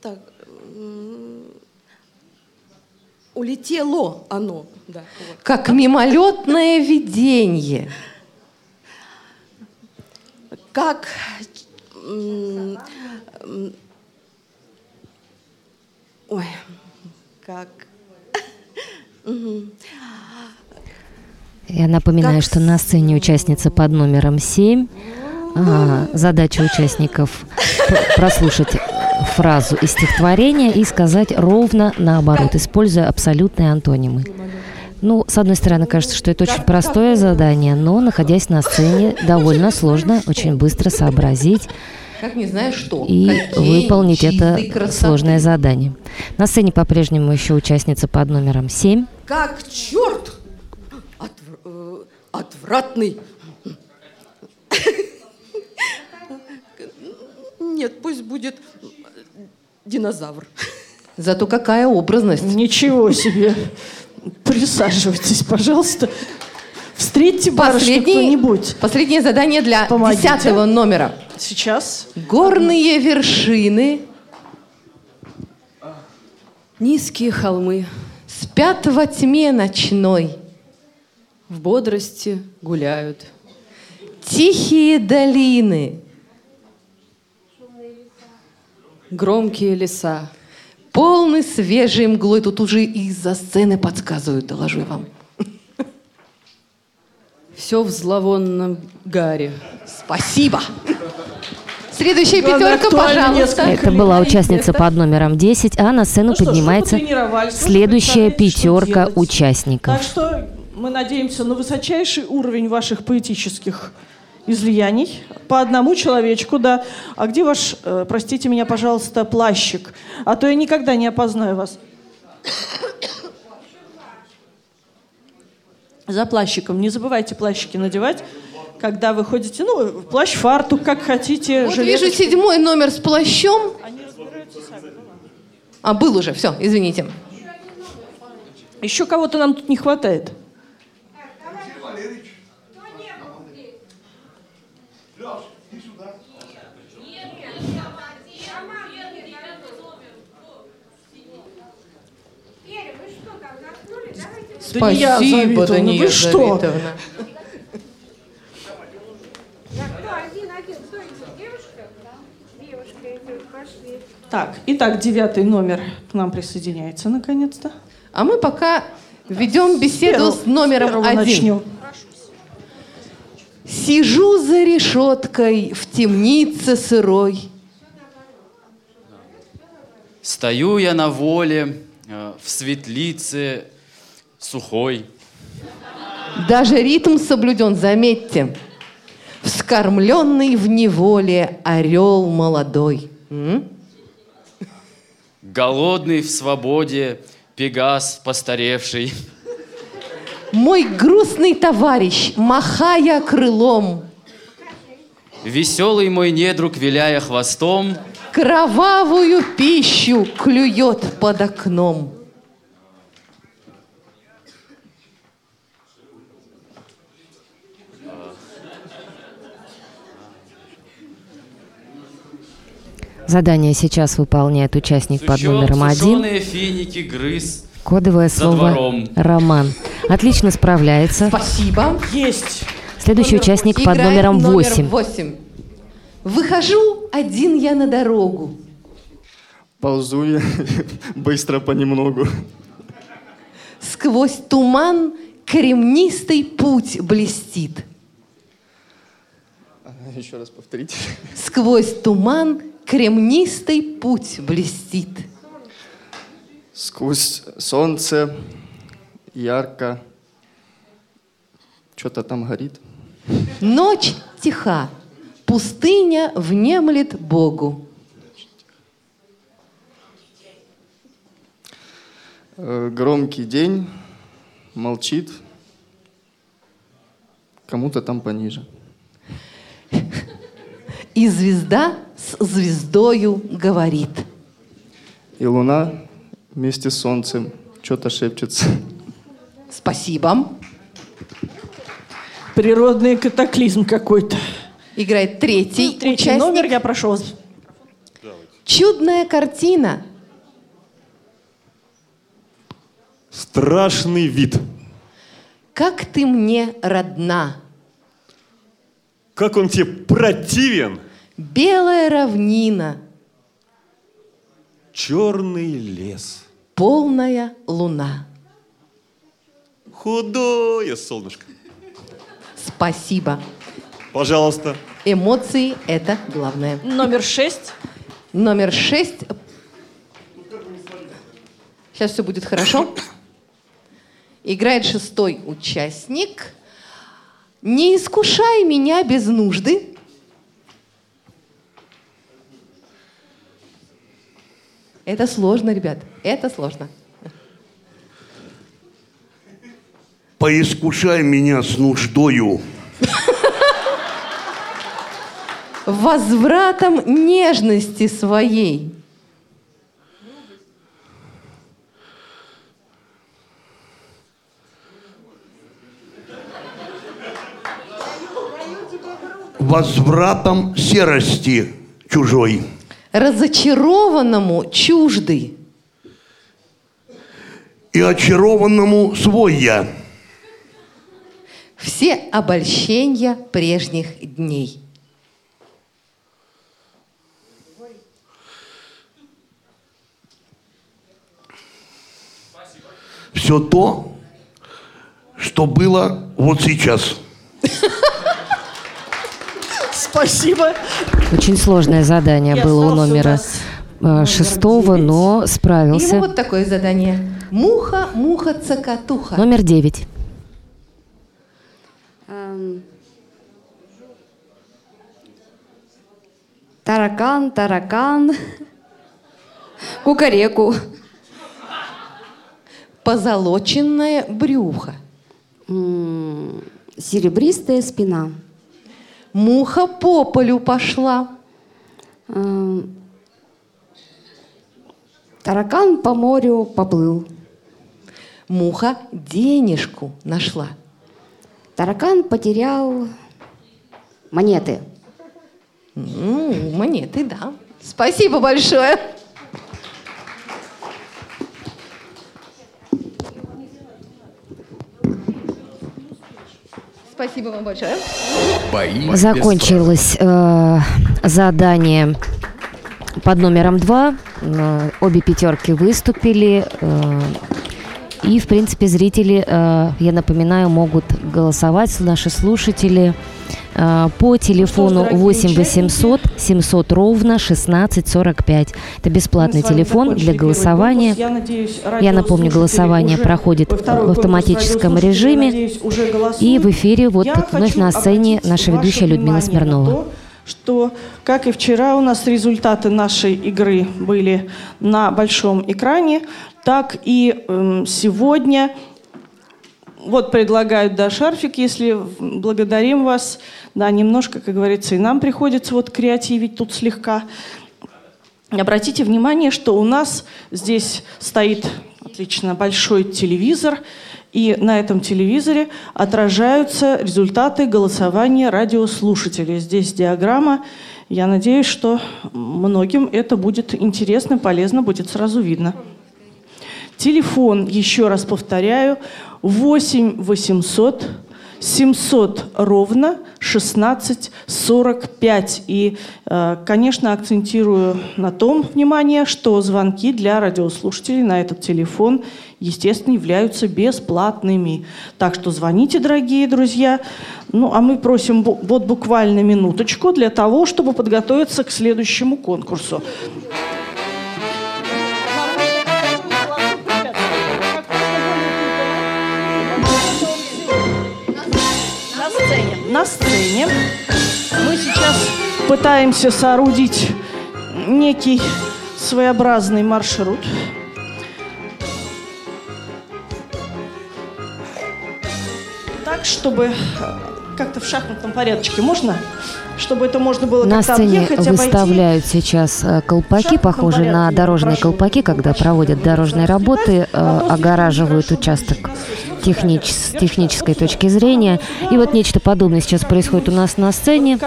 Так... Улетело оно. Да, вот. Как мимолетное видение. Как... Ой, как... Я напоминаю, что на сцене участница под номером 7. А, задача участников прослушать фразу из стихотворения и сказать ровно наоборот, используя абсолютные антонимы. Ну, с одной стороны, кажется, что это очень простое задание, но, находясь на сцене, довольно сложно очень быстро сообразить Как не знаю что. и Какие выполнить это красоты. сложное задание. На сцене по-прежнему еще участница под номером 7. Как черт! Отв- э, отвратный. Нет, пусть будет динозавр. Зато какая образность. Ничего себе. Присаживайтесь, пожалуйста. Встретьте барышню кто-нибудь. Последнее задание для Помогите. десятого номера. Сейчас. Горные вершины Низкие холмы спят во тьме ночной. в бодрости гуляют. Тихие долины, Громкие леса. Полны свежей мглой. Тут уже из-за сцены подсказывают, доложу я вам. Все в зловонном гаре. Спасибо. Следующая Главное, пятерка, пожалуйста. Это была участница под номером 10, а на сцену Ну что поднимается следующая пятерка участников. Так что мы надеемся на высочайший уровень ваших поэтических излияний. По одному человечку, да. А где ваш, э, простите меня, пожалуйста, плащик? А то я никогда не опознаю вас. За плащиком. Не забывайте плащики надевать, когда вы ходите. Ну, плащ, фартук, как хотите. Вот жилеточку. вижу седьмой номер с плащом. А, был уже, все, извините. Еще кого-то нам тут не хватает. Да не я, Спасибо, Завидовна, Дания вы что? Завидовна. Так, итак, девятый номер к нам присоединяется наконец-то. А мы пока ведем беседу С с номером первого один. начнем. Сижу за решеткой в темнице сырой. Стою я на воле, э, в светлице сухой. Даже ритм соблюден, заметьте. Вскормленный в неволе орел молодой. М? Голодный в свободе, пегас постаревший. Мой грустный товарищ, махая крылом. Веселый мой недруг, виляя хвостом, Кровавую пищу клюет под окном. Задание сейчас выполняет участник под номером один. финики, грыз, Кодовое За слово двором. «Роман». Отлично справляется. Спасибо. Есть. Следующий участник под Играет номером номер 8. восемь. Выхожу один я на дорогу. Ползу я быстро понемногу. Сквозь туман кремнистый путь блестит. Еще раз повторите. Сквозь туман кремнистый путь блестит. Сквозь солнце ярко. Что-то там горит. Ночь тиха, пустыня внемлет Богу. Э, Громкий день, молчит. Кому-то там пониже. И звезда с звездою говорит. И луна вместе с солнцем что-то шепчется. Спасибо. Природный катаклизм какой-то. Играет третий, Третий участник. номер, я прошу вас. Чудная картина. Страшный вид. Как ты мне родна. Как он тебе противен. Белая равнина, Черный лес. Полная луна. Худое солнышко. Спасибо. Пожалуйста. Эмоции – это главное. Номер шесть. Номер шесть. Сейчас все будет хорошо. Играет шестой участник. Не искушай меня без нужды. Это сложно, ребят. Это сложно. Поискушай меня с нуждою. Возвратом нежности своей. Возвратом серости чужой. Разочарованному чуждый. И очарованному свой я. Все обольщения прежних дней. Все то, что было вот сейчас. Спасибо. Очень сложное задание И было у номера э, шестого, но Ему справился. вот такое задание. Муха, муха, цокотуха. Номер девять. Эм, Таракан, таракан, кукареку. Позолоченное брюхо. Серебристая спина. Муха по полю пошла. Таракан по морю поплыл. Муха денежку нашла. Таракан потерял монеты. Ну, монеты, да. Спасибо большое. Спасибо вам большое. Бои Закончилось э, задание под номером два. Э, обе пятерки выступили. э, и, в принципе, зрители, э, я напоминаю, могут голосовать, наши слушатели, по телефону дорогие 8 800 700 ровно 16 45. Это бесплатный телефон для голосования. Я надеюсь, Я напомню, голосование проходит в автоматическом режиме. надеюсь. И в эфире вот Я вновь на сцене наша ведущая Людмила Смирнова. то, что, как и вчера, у нас результаты нашей игры были на большом экране, так и эм, сегодня вот предлагают, да, шарфик, если благодарим вас. Да, немножко, как говорится, и нам приходится вот креативить тут слегка. Обратите внимание, что у нас здесь стоит отлично большой телевизор, И на этом телевизоре отражаются результаты голосования радиослушателей. Здесь диаграмма. Я надеюсь, что многим это будет интересно, полезно, будет сразу видно. Телефон, еще раз повторяю, 8 800 700 ровно 16 45. И, э, конечно, акцентирую на том внимание, что звонки для радиослушателей на этот телефон, естественно, являются бесплатными. Так что звоните, дорогие друзья. Ну, а мы просим вот буквально минуточку для того, чтобы подготовиться к следующему конкурсу. На сцене мы сейчас пытаемся соорудить некий своеобразный маршрут. Так, чтобы э, как-то в шахматном порядочке можно? Чтобы это можно было На сцене объехать, обойти. выставляют сейчас э, колпаки, похожие на дорожные колпаки, когда проводят дорожные работы, э, огораживают участок технич- с технической точки зрения. И вот нечто подобное сейчас происходит у нас на сцене.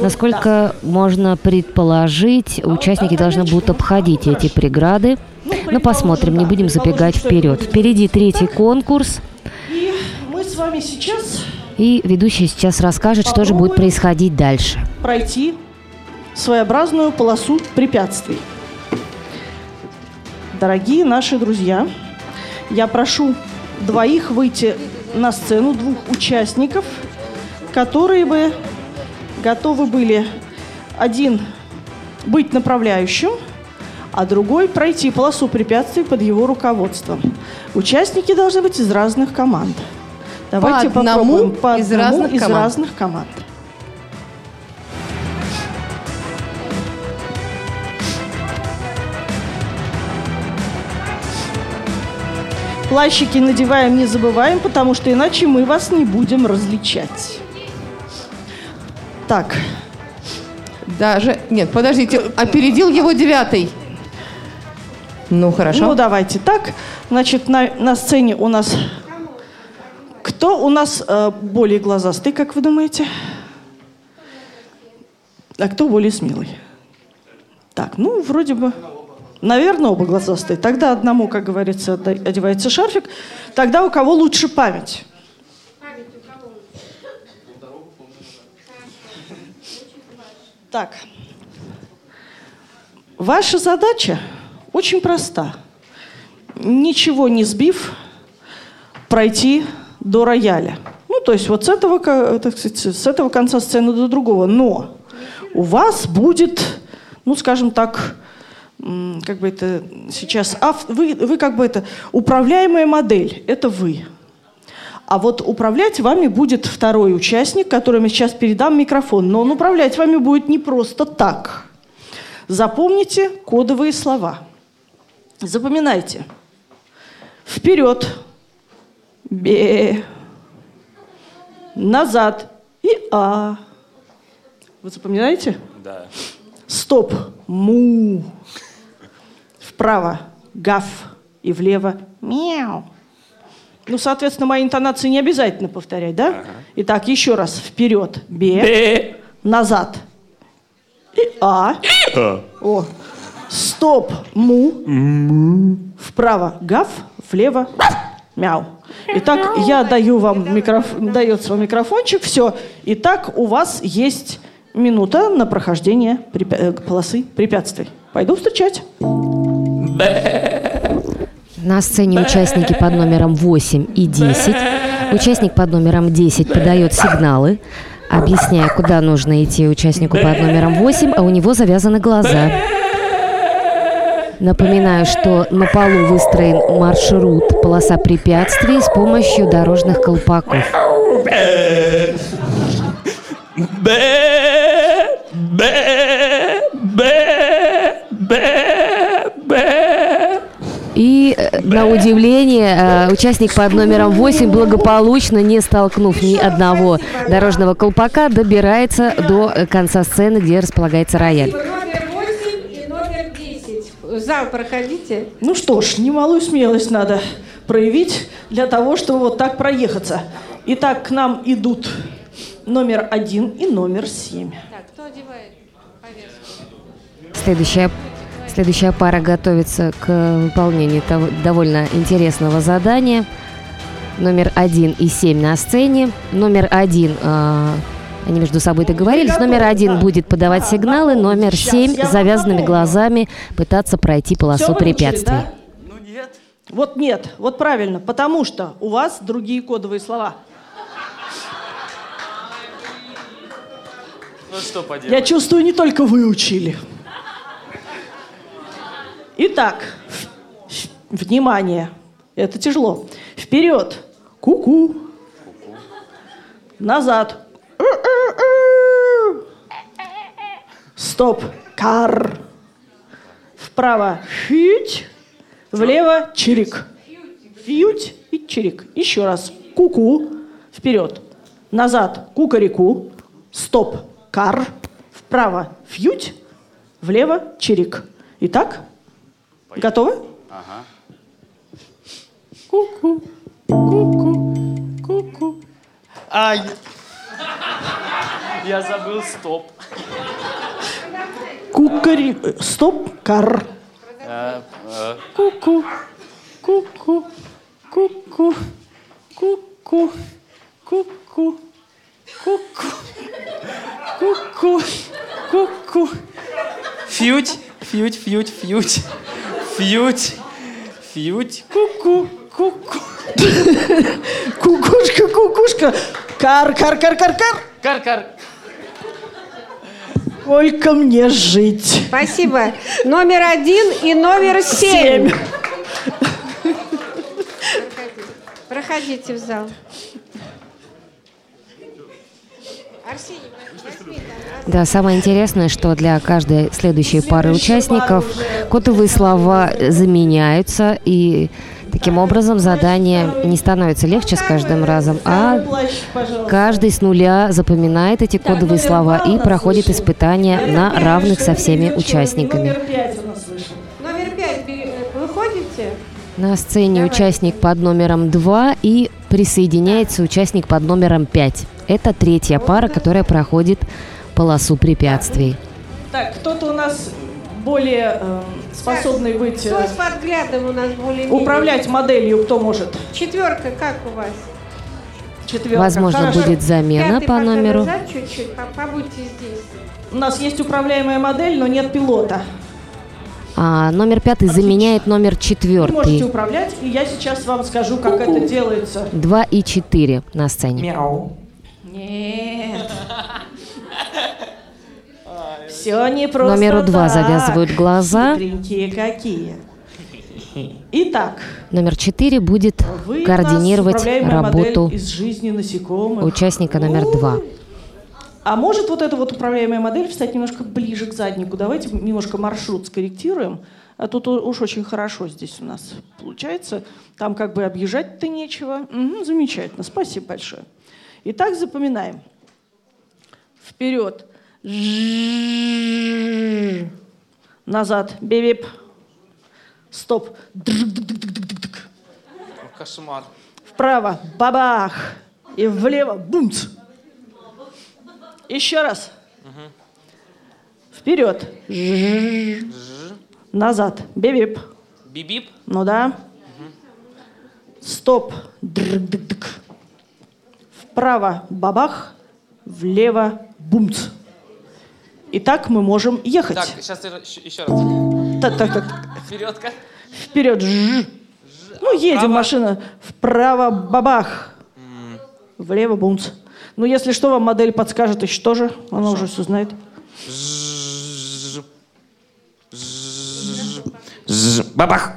Насколько можно предположить, участники должны будут обходить эти преграды. Ну, посмотрим, не будем забегать вперед. Впереди третий конкурс. Мы с вами сейчас И ведущий сейчас расскажет, что же будет происходить дальше. пройти своеобразную полосу препятствий. Дорогие наши друзья, я прошу двоих выйти на сцену, двух участников, которые бы готовы были один быть направляющим, а другой пройти полосу препятствий под его руководством. Участники должны быть из разных команд. Давайте По одному попробуем по из одному разных из команд. разных команд. Плащики надеваем, не забываем, потому что иначе мы вас не будем различать. Так. Даже... Нет, подождите, опередил его девятый. Ну, хорошо. Ну, давайте так. Значит, на, на сцене у нас... Кто у нас э, более глазастый, как вы думаете? А кто более смелый? Так, ну, вроде бы... Наверное, оба глазастые. Тогда одному, как говорится, одевается шарфик. Тогда у кого лучше память? Так. Ваша задача очень проста. Ничего не сбив, пройти до рояля. Ну, то есть вот с этого, так сказать, с этого конца сцены до другого. Но у вас будет, ну, скажем так, как бы это сейчас, ав- вы, вы как бы это, управляемая модель, это вы. А вот управлять вами будет второй участник, которому сейчас передам микрофон. Но он управлять вами будет не просто так. Запомните кодовые слова. Запоминайте. Вперед. Бе. Назад. И а. Вы запоминаете? Да. Стоп. Му. Вправо. Гав. И влево. Мяу. Ну, соответственно, мои интонации не обязательно повторять, да? Итак, еще раз. Вперед. Бе. Бе. Назад. И а. О. Стоп. Му. Вправо. Гав. Влево. Мяу. Итак, я даю вам микрофон, дается вам микрофончик. Все. Итак, у вас есть минута на прохождение препя- э, полосы препятствий. Пойду встречать. На сцене участники под номером 8 и 10. Участник под номером 10 подает сигналы, объясняя, куда нужно идти участнику под номером 8, а у него завязаны глаза. Напоминаю, что на полу выстроен маршрут полоса препятствий с помощью дорожных колпаков. Бе, бе, бе, бе, бе. И, э, на удивление, э, участник под номером 8, благополучно, не столкнув ни одного дорожного колпака, добирается до э, конца сцены, где располагается рояль. Номер 8 и номер 10. в зал проходите. Ну что ж, немалую смелость надо проявить для того, чтобы вот так проехаться. Итак, к нам идут номер один и номер семь. Так, кто одевает повязку? Следующая, следующая пара готовится к выполнению того, довольно интересного задания. Номер один и семь на сцене. Номер один, а, они между собой договорились, номер один будет подавать сигналы, номер семь с завязанными глазами пытаться пройти полосу препятствий. да? Вот нет, вот правильно, потому что у вас другие кодовые слова. Ну что поделать? Я чувствую, не только вы учили. Итак, внимание, это тяжело. Вперед, ку-ку. Назад. Стоп, кар. Вправо, фють. Влево, чирик. Фють и чирик. Еще раз. Ку-ку. Вперед. Назад. Кукареку. Стоп. Кар. Вправо. Фють. Влево. Чирик. Итак? Готовы? Ага. Ку-ку, ку-ку, ку-ку. А, я... я забыл стоп. Кукари... Стоп, кар. Ку-ку, ку-ку, ку-ку, ку-ку, ку-ку, ку-ку, ку-ку, ку-ку. Фьють фьють, фьють, фьють. Фьють. Фьють. Ку-ку. Ку-ку. Кукушка, кукушка. Кар, кар, кар, кар, кар. Кар-кар. Сколько мне жить? Спасибо. Номер один и номер семь. Семь. Проходите в зал. Арсений, возьми там. Да, самое интересное, что для каждой следующей пары участников кодовые слова заменяются, и таким образом задание не становится легче с каждым разом, а каждый с нуля запоминает эти кодовые слова и проходит испытания на равных со всеми участниками. Пять пять? На сцене участник под номером 2 и присоединяется участник под номером 5. Это третья пара, которая проходит полосу препятствий. Так, кто-то у нас более э, способный быть... э, Кто с подглядом у нас более управлять моделью, кто может? Четверка, как у вас? Четверка. Возможно, Хорошо. будет замена Пятый по номеру. назад чуть-чуть, по- побудьте здесь. У нас есть управляемая модель, но нет пилота. А номер пятый заменяет номер Вы можете четвертый. управлять, и я сейчас вам скажу, как это делается. 2 и 4 на сцене. Мяу. Нет. Все не просто Номеру два так. завязывают глаза. Хитренькие какие. Итак, Номер 4 будет вы координировать управляемая работу модель из жизни насекомых. участника номер 2. А может вот эта вот управляемая модель встать немножко ближе к заднику? Давайте немножко маршрут скорректируем. А тут уж очень хорошо здесь у нас получается. Там как бы объезжать-то нечего. Мгм, замечательно, спасибо большое. Итак, запоминаем. Вперед. Назад. Бибип. Стоп. Кошмар. Вправо. Бабах. И влево. Бумц. Еще раз. Вперед. Назад. Бибип. Бип-бип. Ну да. Стоп. Дрк-дк-дк. Вправо. Бабах. Влево. Бумц. И так мы можем ехать. Так, сейчас еще раз. Так, так, так. Вперед-ка. Вперед. Жжж. Ну, едем, машина. Вправо. Бабах. Влево. Бумц. Ну, если что, вам модель подскажет еще тоже. Она уже все знает. Жжж. Жжж. Бабах.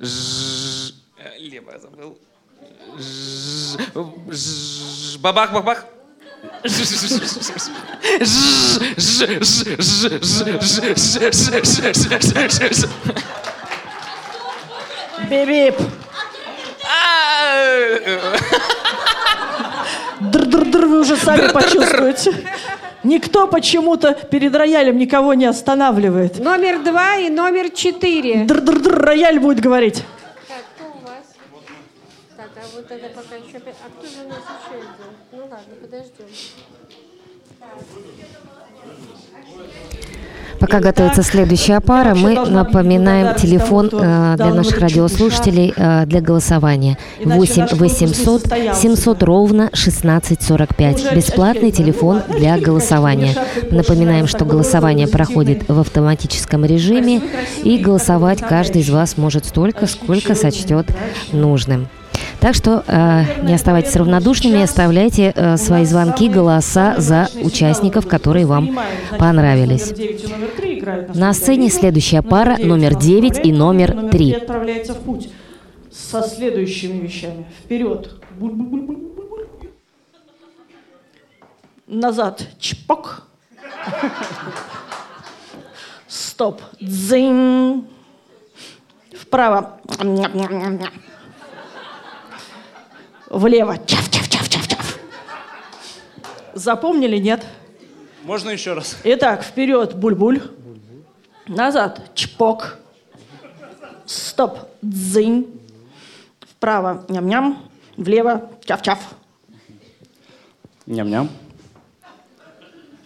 Левая забыл. Бабах, бабах. Бибип. Др-др-др, вы уже сами почувствуете. Никто почему-то перед роялем никого не останавливает. Номер два и номер четыре. Др-др-др, рояль будет говорить. Так, кто у вас? Так, а вот это пока еще... А кто же у нас еще идет? Ну ладно, подождем. Пока готовится следующая пара, мы напоминаем телефон э, для наших радиослушателей э, для голосования. 8 800 700 ровно 1645. Бесплатный телефон для голосования. Напоминаем, что голосование проходит в автоматическом режиме, и голосовать каждый из вас может столько, сколько сочтет нужным. Так что э, не оставайтесь равнодушными, оставляйте э, свои звонки, голоса за участников, которые вам понравились. Номер 9 и номер 3 играют на сцене следующая пара номер 9 и номер Номер 3. отправляется в путь со следующими вещами. Вперед. Назад. Чпок. Стоп. Дзинь. Вправо. Влево. Чав-чав-чав-чав-чав. Запомнили, нет? Можно еще раз? Итак, вперед, буль-буль. Назад, чпок. Стоп, дзынь. Вправо, ням-ням. Влево, чав-чав. Ням-ням.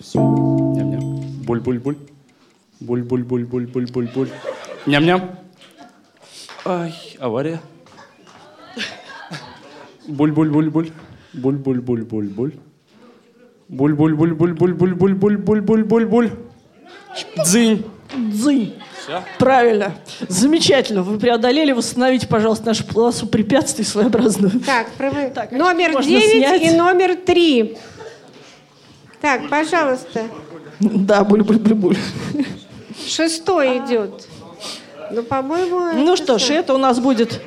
Всё. Ням-ням. Буль-буль-буль. Буль-буль-буль-буль-буль-буль-буль. Ням-ням. Ай, авария. Буль-буль-буль-буль. Буль-буль-буль-буль-буль. Буль-буль-буль-буль-буль-буль-буль-буль-буль-буль. Дзынь. Дзынь. Всё? Правильно. Замечательно. Вы преодолели. Восстановите, пожалуйста, нашу полосу препятствий своеобразную. Так, правы- номер можно 9 снять. и номер 3. Так, пожалуйста. Да, буль-буль-буль-буль. Шестой идет. Ну, по-моему... Ну что ж, это у нас будет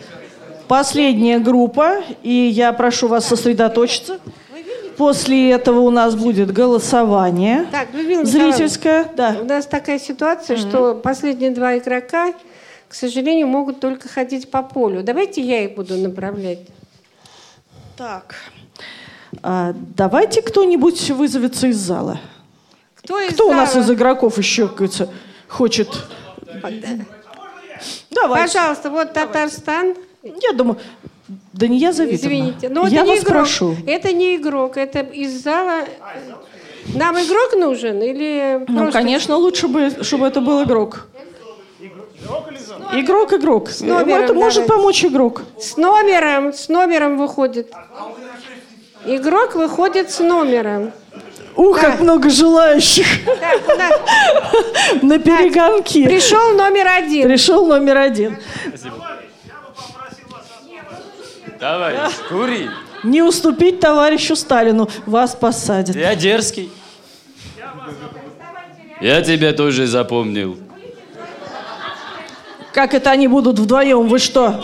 последняя группа, и я прошу вас сосредоточиться. После этого у нас будет голосование. Так, Людмила Зрительское, да. У нас такая ситуация, что последние два игрока, к сожалению, могут только ходить по полю. Давайте я их буду направлять. Так. А, давайте кто-нибудь вызовется из зала. Кто, из Кто у нас зала? из игроков еще кажется, хочет? Давайте. Пожалуйста, вот Татарстан. Я думаю, да не я Завидовна. Извините, но я это не вас игрок. прошу. Это не игрок, это из зала. Нам игрок нужен или Ну, просто- конечно, лучше бы, чтобы это был игрок. Игрок, игрок. С номером это может давайте. помочь игрок. С номером, с номером выходит. Игрок выходит с номером. Ух, как много желающих. На перегонки. Пришел номер один. Пришел номер один. Давай, кури. Не уступить товарищу Сталину. Вас посадят. Я дерзкий. Я тебя тоже запомнил. Как это они будут вдвоем? Вы что?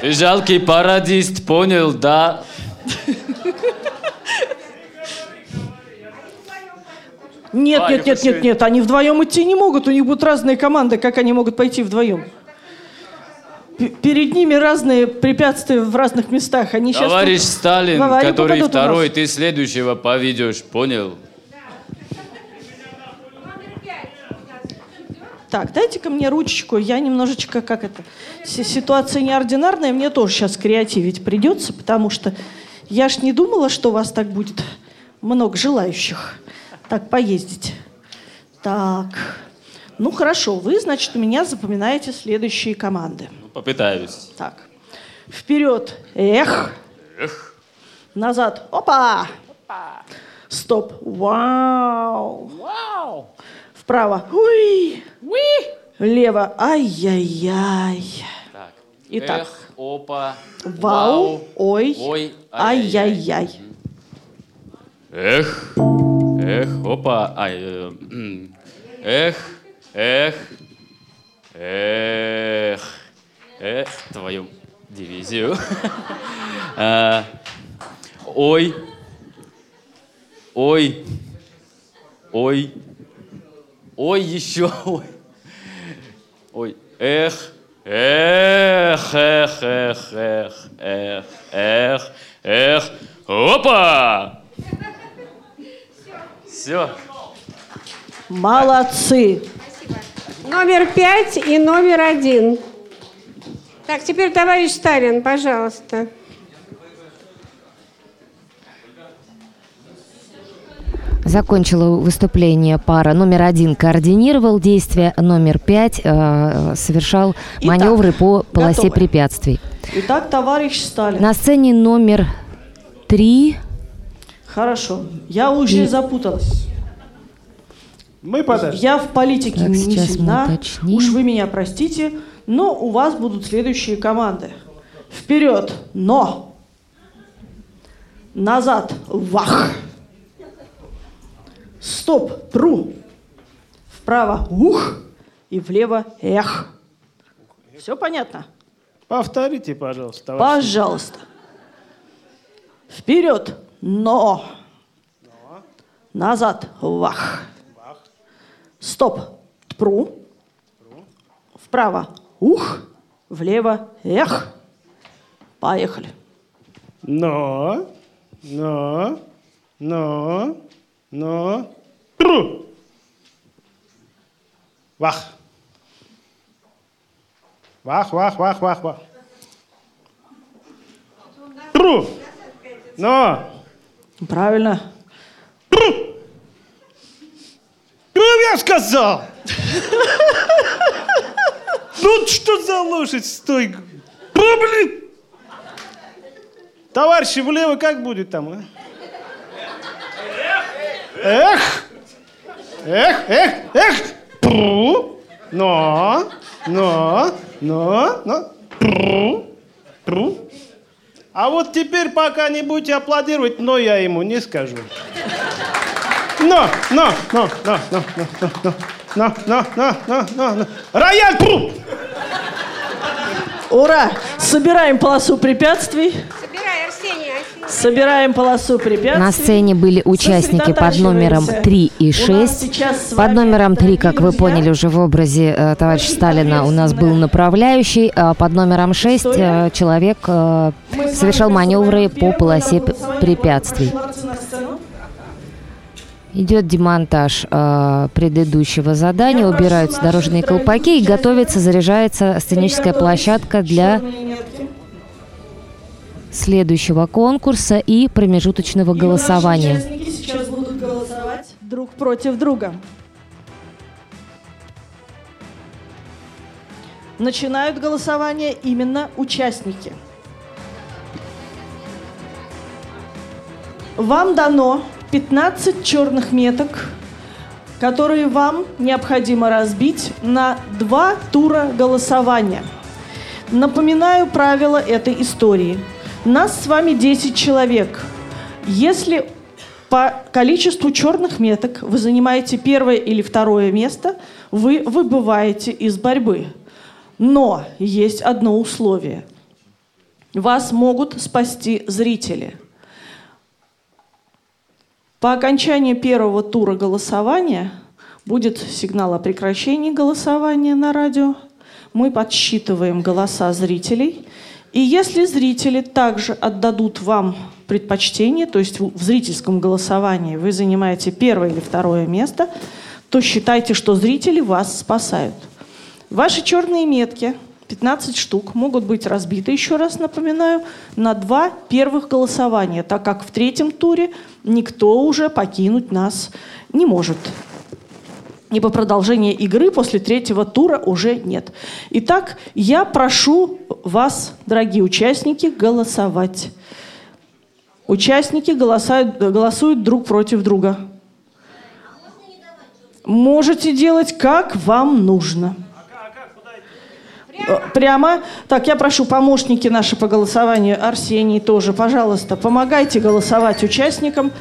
Ты жалкий пародист, понял, да? Нет, нет, нет, нет, нет. Они вдвоем идти не могут. У них будут разные команды. Как они могут пойти вдвоем? Перед ними разные препятствия в разных местах. Они сейчас Товарищ тут Сталин, в аварию который второй, ты следующего поведешь, понял? Так, дайте-ка мне ручечку. Я немножечко, как это, си- ситуация неординарная, мне тоже сейчас креативить придется, потому что я ж не думала, что у вас так будет много желающих так поездить. Так, ну хорошо, вы, значит, у меня запоминаете следующие команды. Попытаюсь. Так, вперед, эх, Эх. назад, опа, стоп, вау, вправо, уй, лево, ай-яй-яй. Так. Итак. Эх, опа. Вау, ой, Ой, ай-яй-яй. Эх, эх, опа, ай, э, эх, эх, эх, Э, твою дивизию. Э, ой. Ой. Ой. Ой, еще. Ой. Ой. Эх. Эх, эх, эх, эх, эх, эх, эх. Опа! Все. Молодцы. Номер пять и номер один. Так, теперь товарищ Сталин, пожалуйста. Закончила выступление пара. Номер один координировал действия, номер пять э, совершал маневры по полосе готовы. препятствий. Итак, товарищ Сталин. На сцене номер три Хорошо. Я уже И- запуталась. Мы подождем. Я в политике Так, не сильна. Уж вы меня простите, но у вас будут следующие команды. Вперед, но. Назад, вах. Стоп, тру. Вправо, ух. И влево, эх. Все понятно? Повторите, пожалуйста, товарищ. Пожалуйста. Вперед, но. Назад, вах. Стоп, тпру. Вправо, ух. Влево, эх. Поехали. Но, но, но, но. Тру. Вах. Вах, вах, вах, вах, вах. Тру. Но. Правильно. Ну, я сказал. Ну, что за лошадь, стой. Ну, блин. Товарищи, влево как будет там, а? Эх! Эх, эх, эх! Пру! Но, но, но, но, пру, пру. А вот теперь, пока не будете аплодировать, но я ему не скажу. Но, но, но, но, но, но, но, но, но, но, но, но, но. Рояль! Пру! Ура! Собираем полосу препятствий. Собирай, Арсений, Собираем полосу препятствий. На сцене были участники под номером 3 и 6. Под номером 3, как вы поняли уже в образе э, товарища Сталина, у нас был направляющий, а под номером 6 э, человек э, совершал маневры по полосе препятствий. Идет демонтаж э, предыдущего задания, убираются дорожные колпаки и готовится, заряжается сценическая площадка для следующего конкурса и промежуточного голосования. Участники сейчас будут голосовать друг против друга. Начинают голосование именно участники. Вам дано 15 черных меток, которые вам необходимо разбить на два тура голосования. Напоминаю правила этой истории. Нас с вами 10 человек. Если по количеству черных меток вы занимаете первое или второе место, вы выбываете из борьбы. Но есть одно условие. Вас могут спасти зрители. По окончании первого тура голосования будет сигнал о прекращении голосования на радио. Мы подсчитываем голоса зрителей. И если зрители также отдадут вам предпочтение, то есть в зрительском голосовании вы занимаете первое или второе место, то считайте, что зрители вас спасают. Ваши черные метки, 15 штук, могут быть разбиты, еще раз напоминаю, на два первых голосования, так как в третьем туре никто уже покинуть нас не может. Ибо продолжения игры после третьего тура уже нет. Итак, я прошу вас, дорогие участники, голосовать. Участники голосуют, голосуют друг против друга. Можете делать, как вам нужно. Э, Прямо. Так, я прошу помощники наши по голосованию, Арсений тоже, пожалуйста, помогайте голосовать участникам.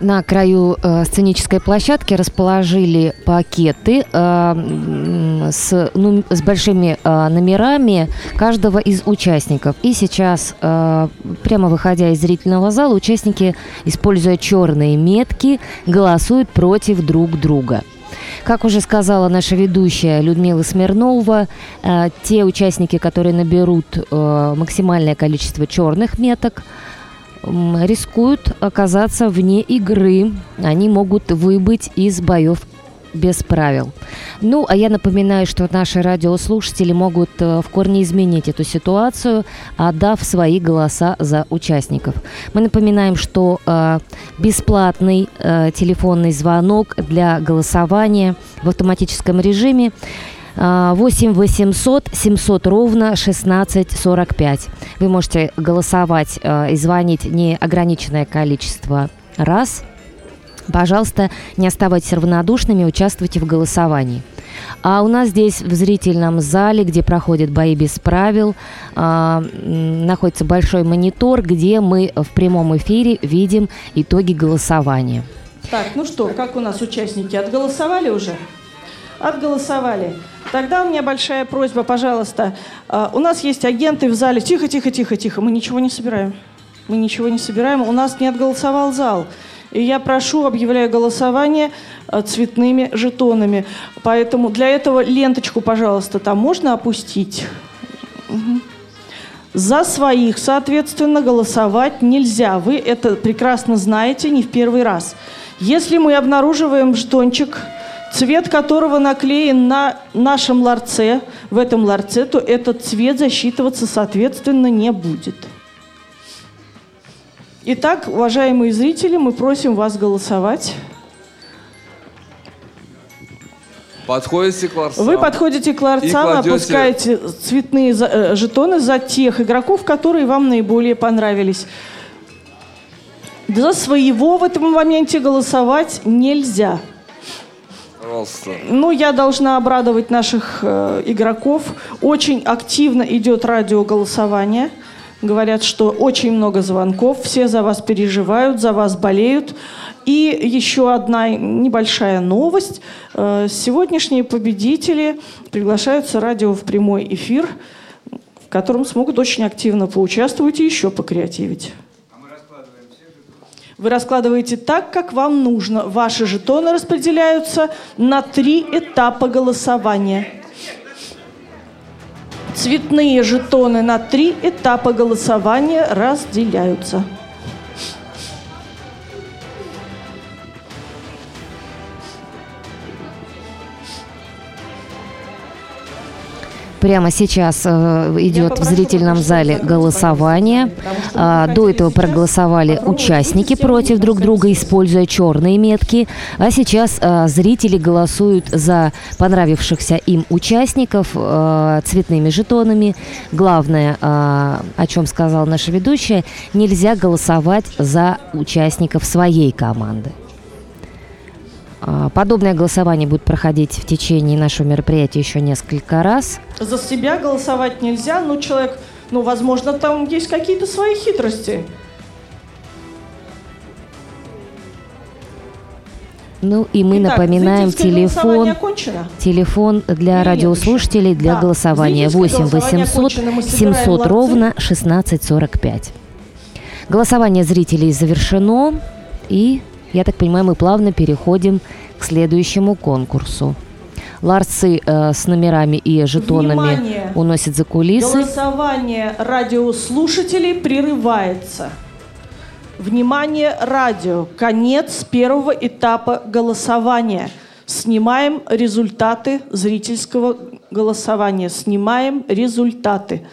На краю э, сценической площадки расположили пакеты э, с, ну, с большими э, номерами каждого из участников. И сейчас, э, прямо выходя из зрительного зала, участники, используя черные метки, голосуют против друг друга. Как уже сказала наша ведущая Людмила Смирнова, э, те участники, которые наберут э, максимальное количество черных меток, рискуют оказаться вне игры. Они могут выбыть из боев без правил. Ну, а я напоминаю, что наши радиослушатели могут э, в корне изменить эту ситуацию, отдав свои голоса за участников. Мы напоминаем, что э, бесплатный э, телефонный звонок для голосования в автоматическом режиме а, 8 800 700 ровно 1645. Вы можете голосовать э, и звонить неограниченное количество раз. Пожалуйста, не оставайтесь равнодушными, участвуйте в голосовании. А у нас здесь в зрительном зале, где проходят бои без правил, а, находится большой монитор, где мы в прямом эфире видим итоги голосования. Так, ну что, как у нас участники? Отголосовали уже? Отголосовали. Тогда у меня большая просьба, пожалуйста. А, У нас есть агенты в зале. Тихо, тихо, тихо, тихо. Мы ничего не собираем. Мы ничего не собираем. У нас не отголосовал зал. И я прошу, объявляю голосование э, цветными жетонами. Поэтому для этого ленточку, пожалуйста, там можно опустить. За своих, соответственно, голосовать нельзя. Вы это прекрасно знаете не в первый раз. Если мы обнаруживаем жетончик, цвет которого наклеен на нашем ларце, в этом ларце, то этот цвет засчитываться, соответственно, не будет. Итак, уважаемые зрители, мы просим вас голосовать. Подходите к ларцам. Вы подходите к ларцам, кладете- опускаете цветные э, жетоны за тех игроков, которые вам наиболее понравились. За своего в этом моменте голосовать нельзя. Пожалуйста. Ну, я должна обрадовать наших э, игроков. Очень активно идет радиоголосование. Говорят, что очень много звонков, все за вас переживают, за вас болеют. И еще одна небольшая новость. Э, Сегодняшние победители приглашаются радио в прямой эфир, в котором смогут очень активно поучаствовать и еще покреативить. Вы раскладываете так, как вам нужно. Ваши жетоны распределяются на три этапа голосования. Цветные жетоны на три этапа голосования разделяются. Прямо сейчас э, идет в зрительном зале голосование. А, до этого проголосовали участники против друг друга, используя черные метки. А сейчас а, зрители голосуют за понравившихся им участников а, цветными жетонами. Главное, о чем сказала наша ведущая, нельзя голосовать за участников своей команды. А, Подобное голосование будет проходить в течение нашего мероприятия еще несколько раз. За себя голосовать нельзя, но человек, ну, возможно, там есть какие-то свои хитрости. Ну и мы Итак, напоминаем телефон, телефон для Нет, радиослушателей для Да, голосования зрительское 8 голосование 800 окончено. Мы собираем 700 ларцы. ровно 1645. Голосование зрителей завершено и, я так понимаю, мы плавно переходим к следующему конкурсу. Ларцы э, с номерами и жетонами Внимание! уносят за кулисы. Голосование радиослушателей прерывается. Внимание, радио. Конец первого этапа голосования. Снимаем результаты зрительского голосования. Снимаем результаты.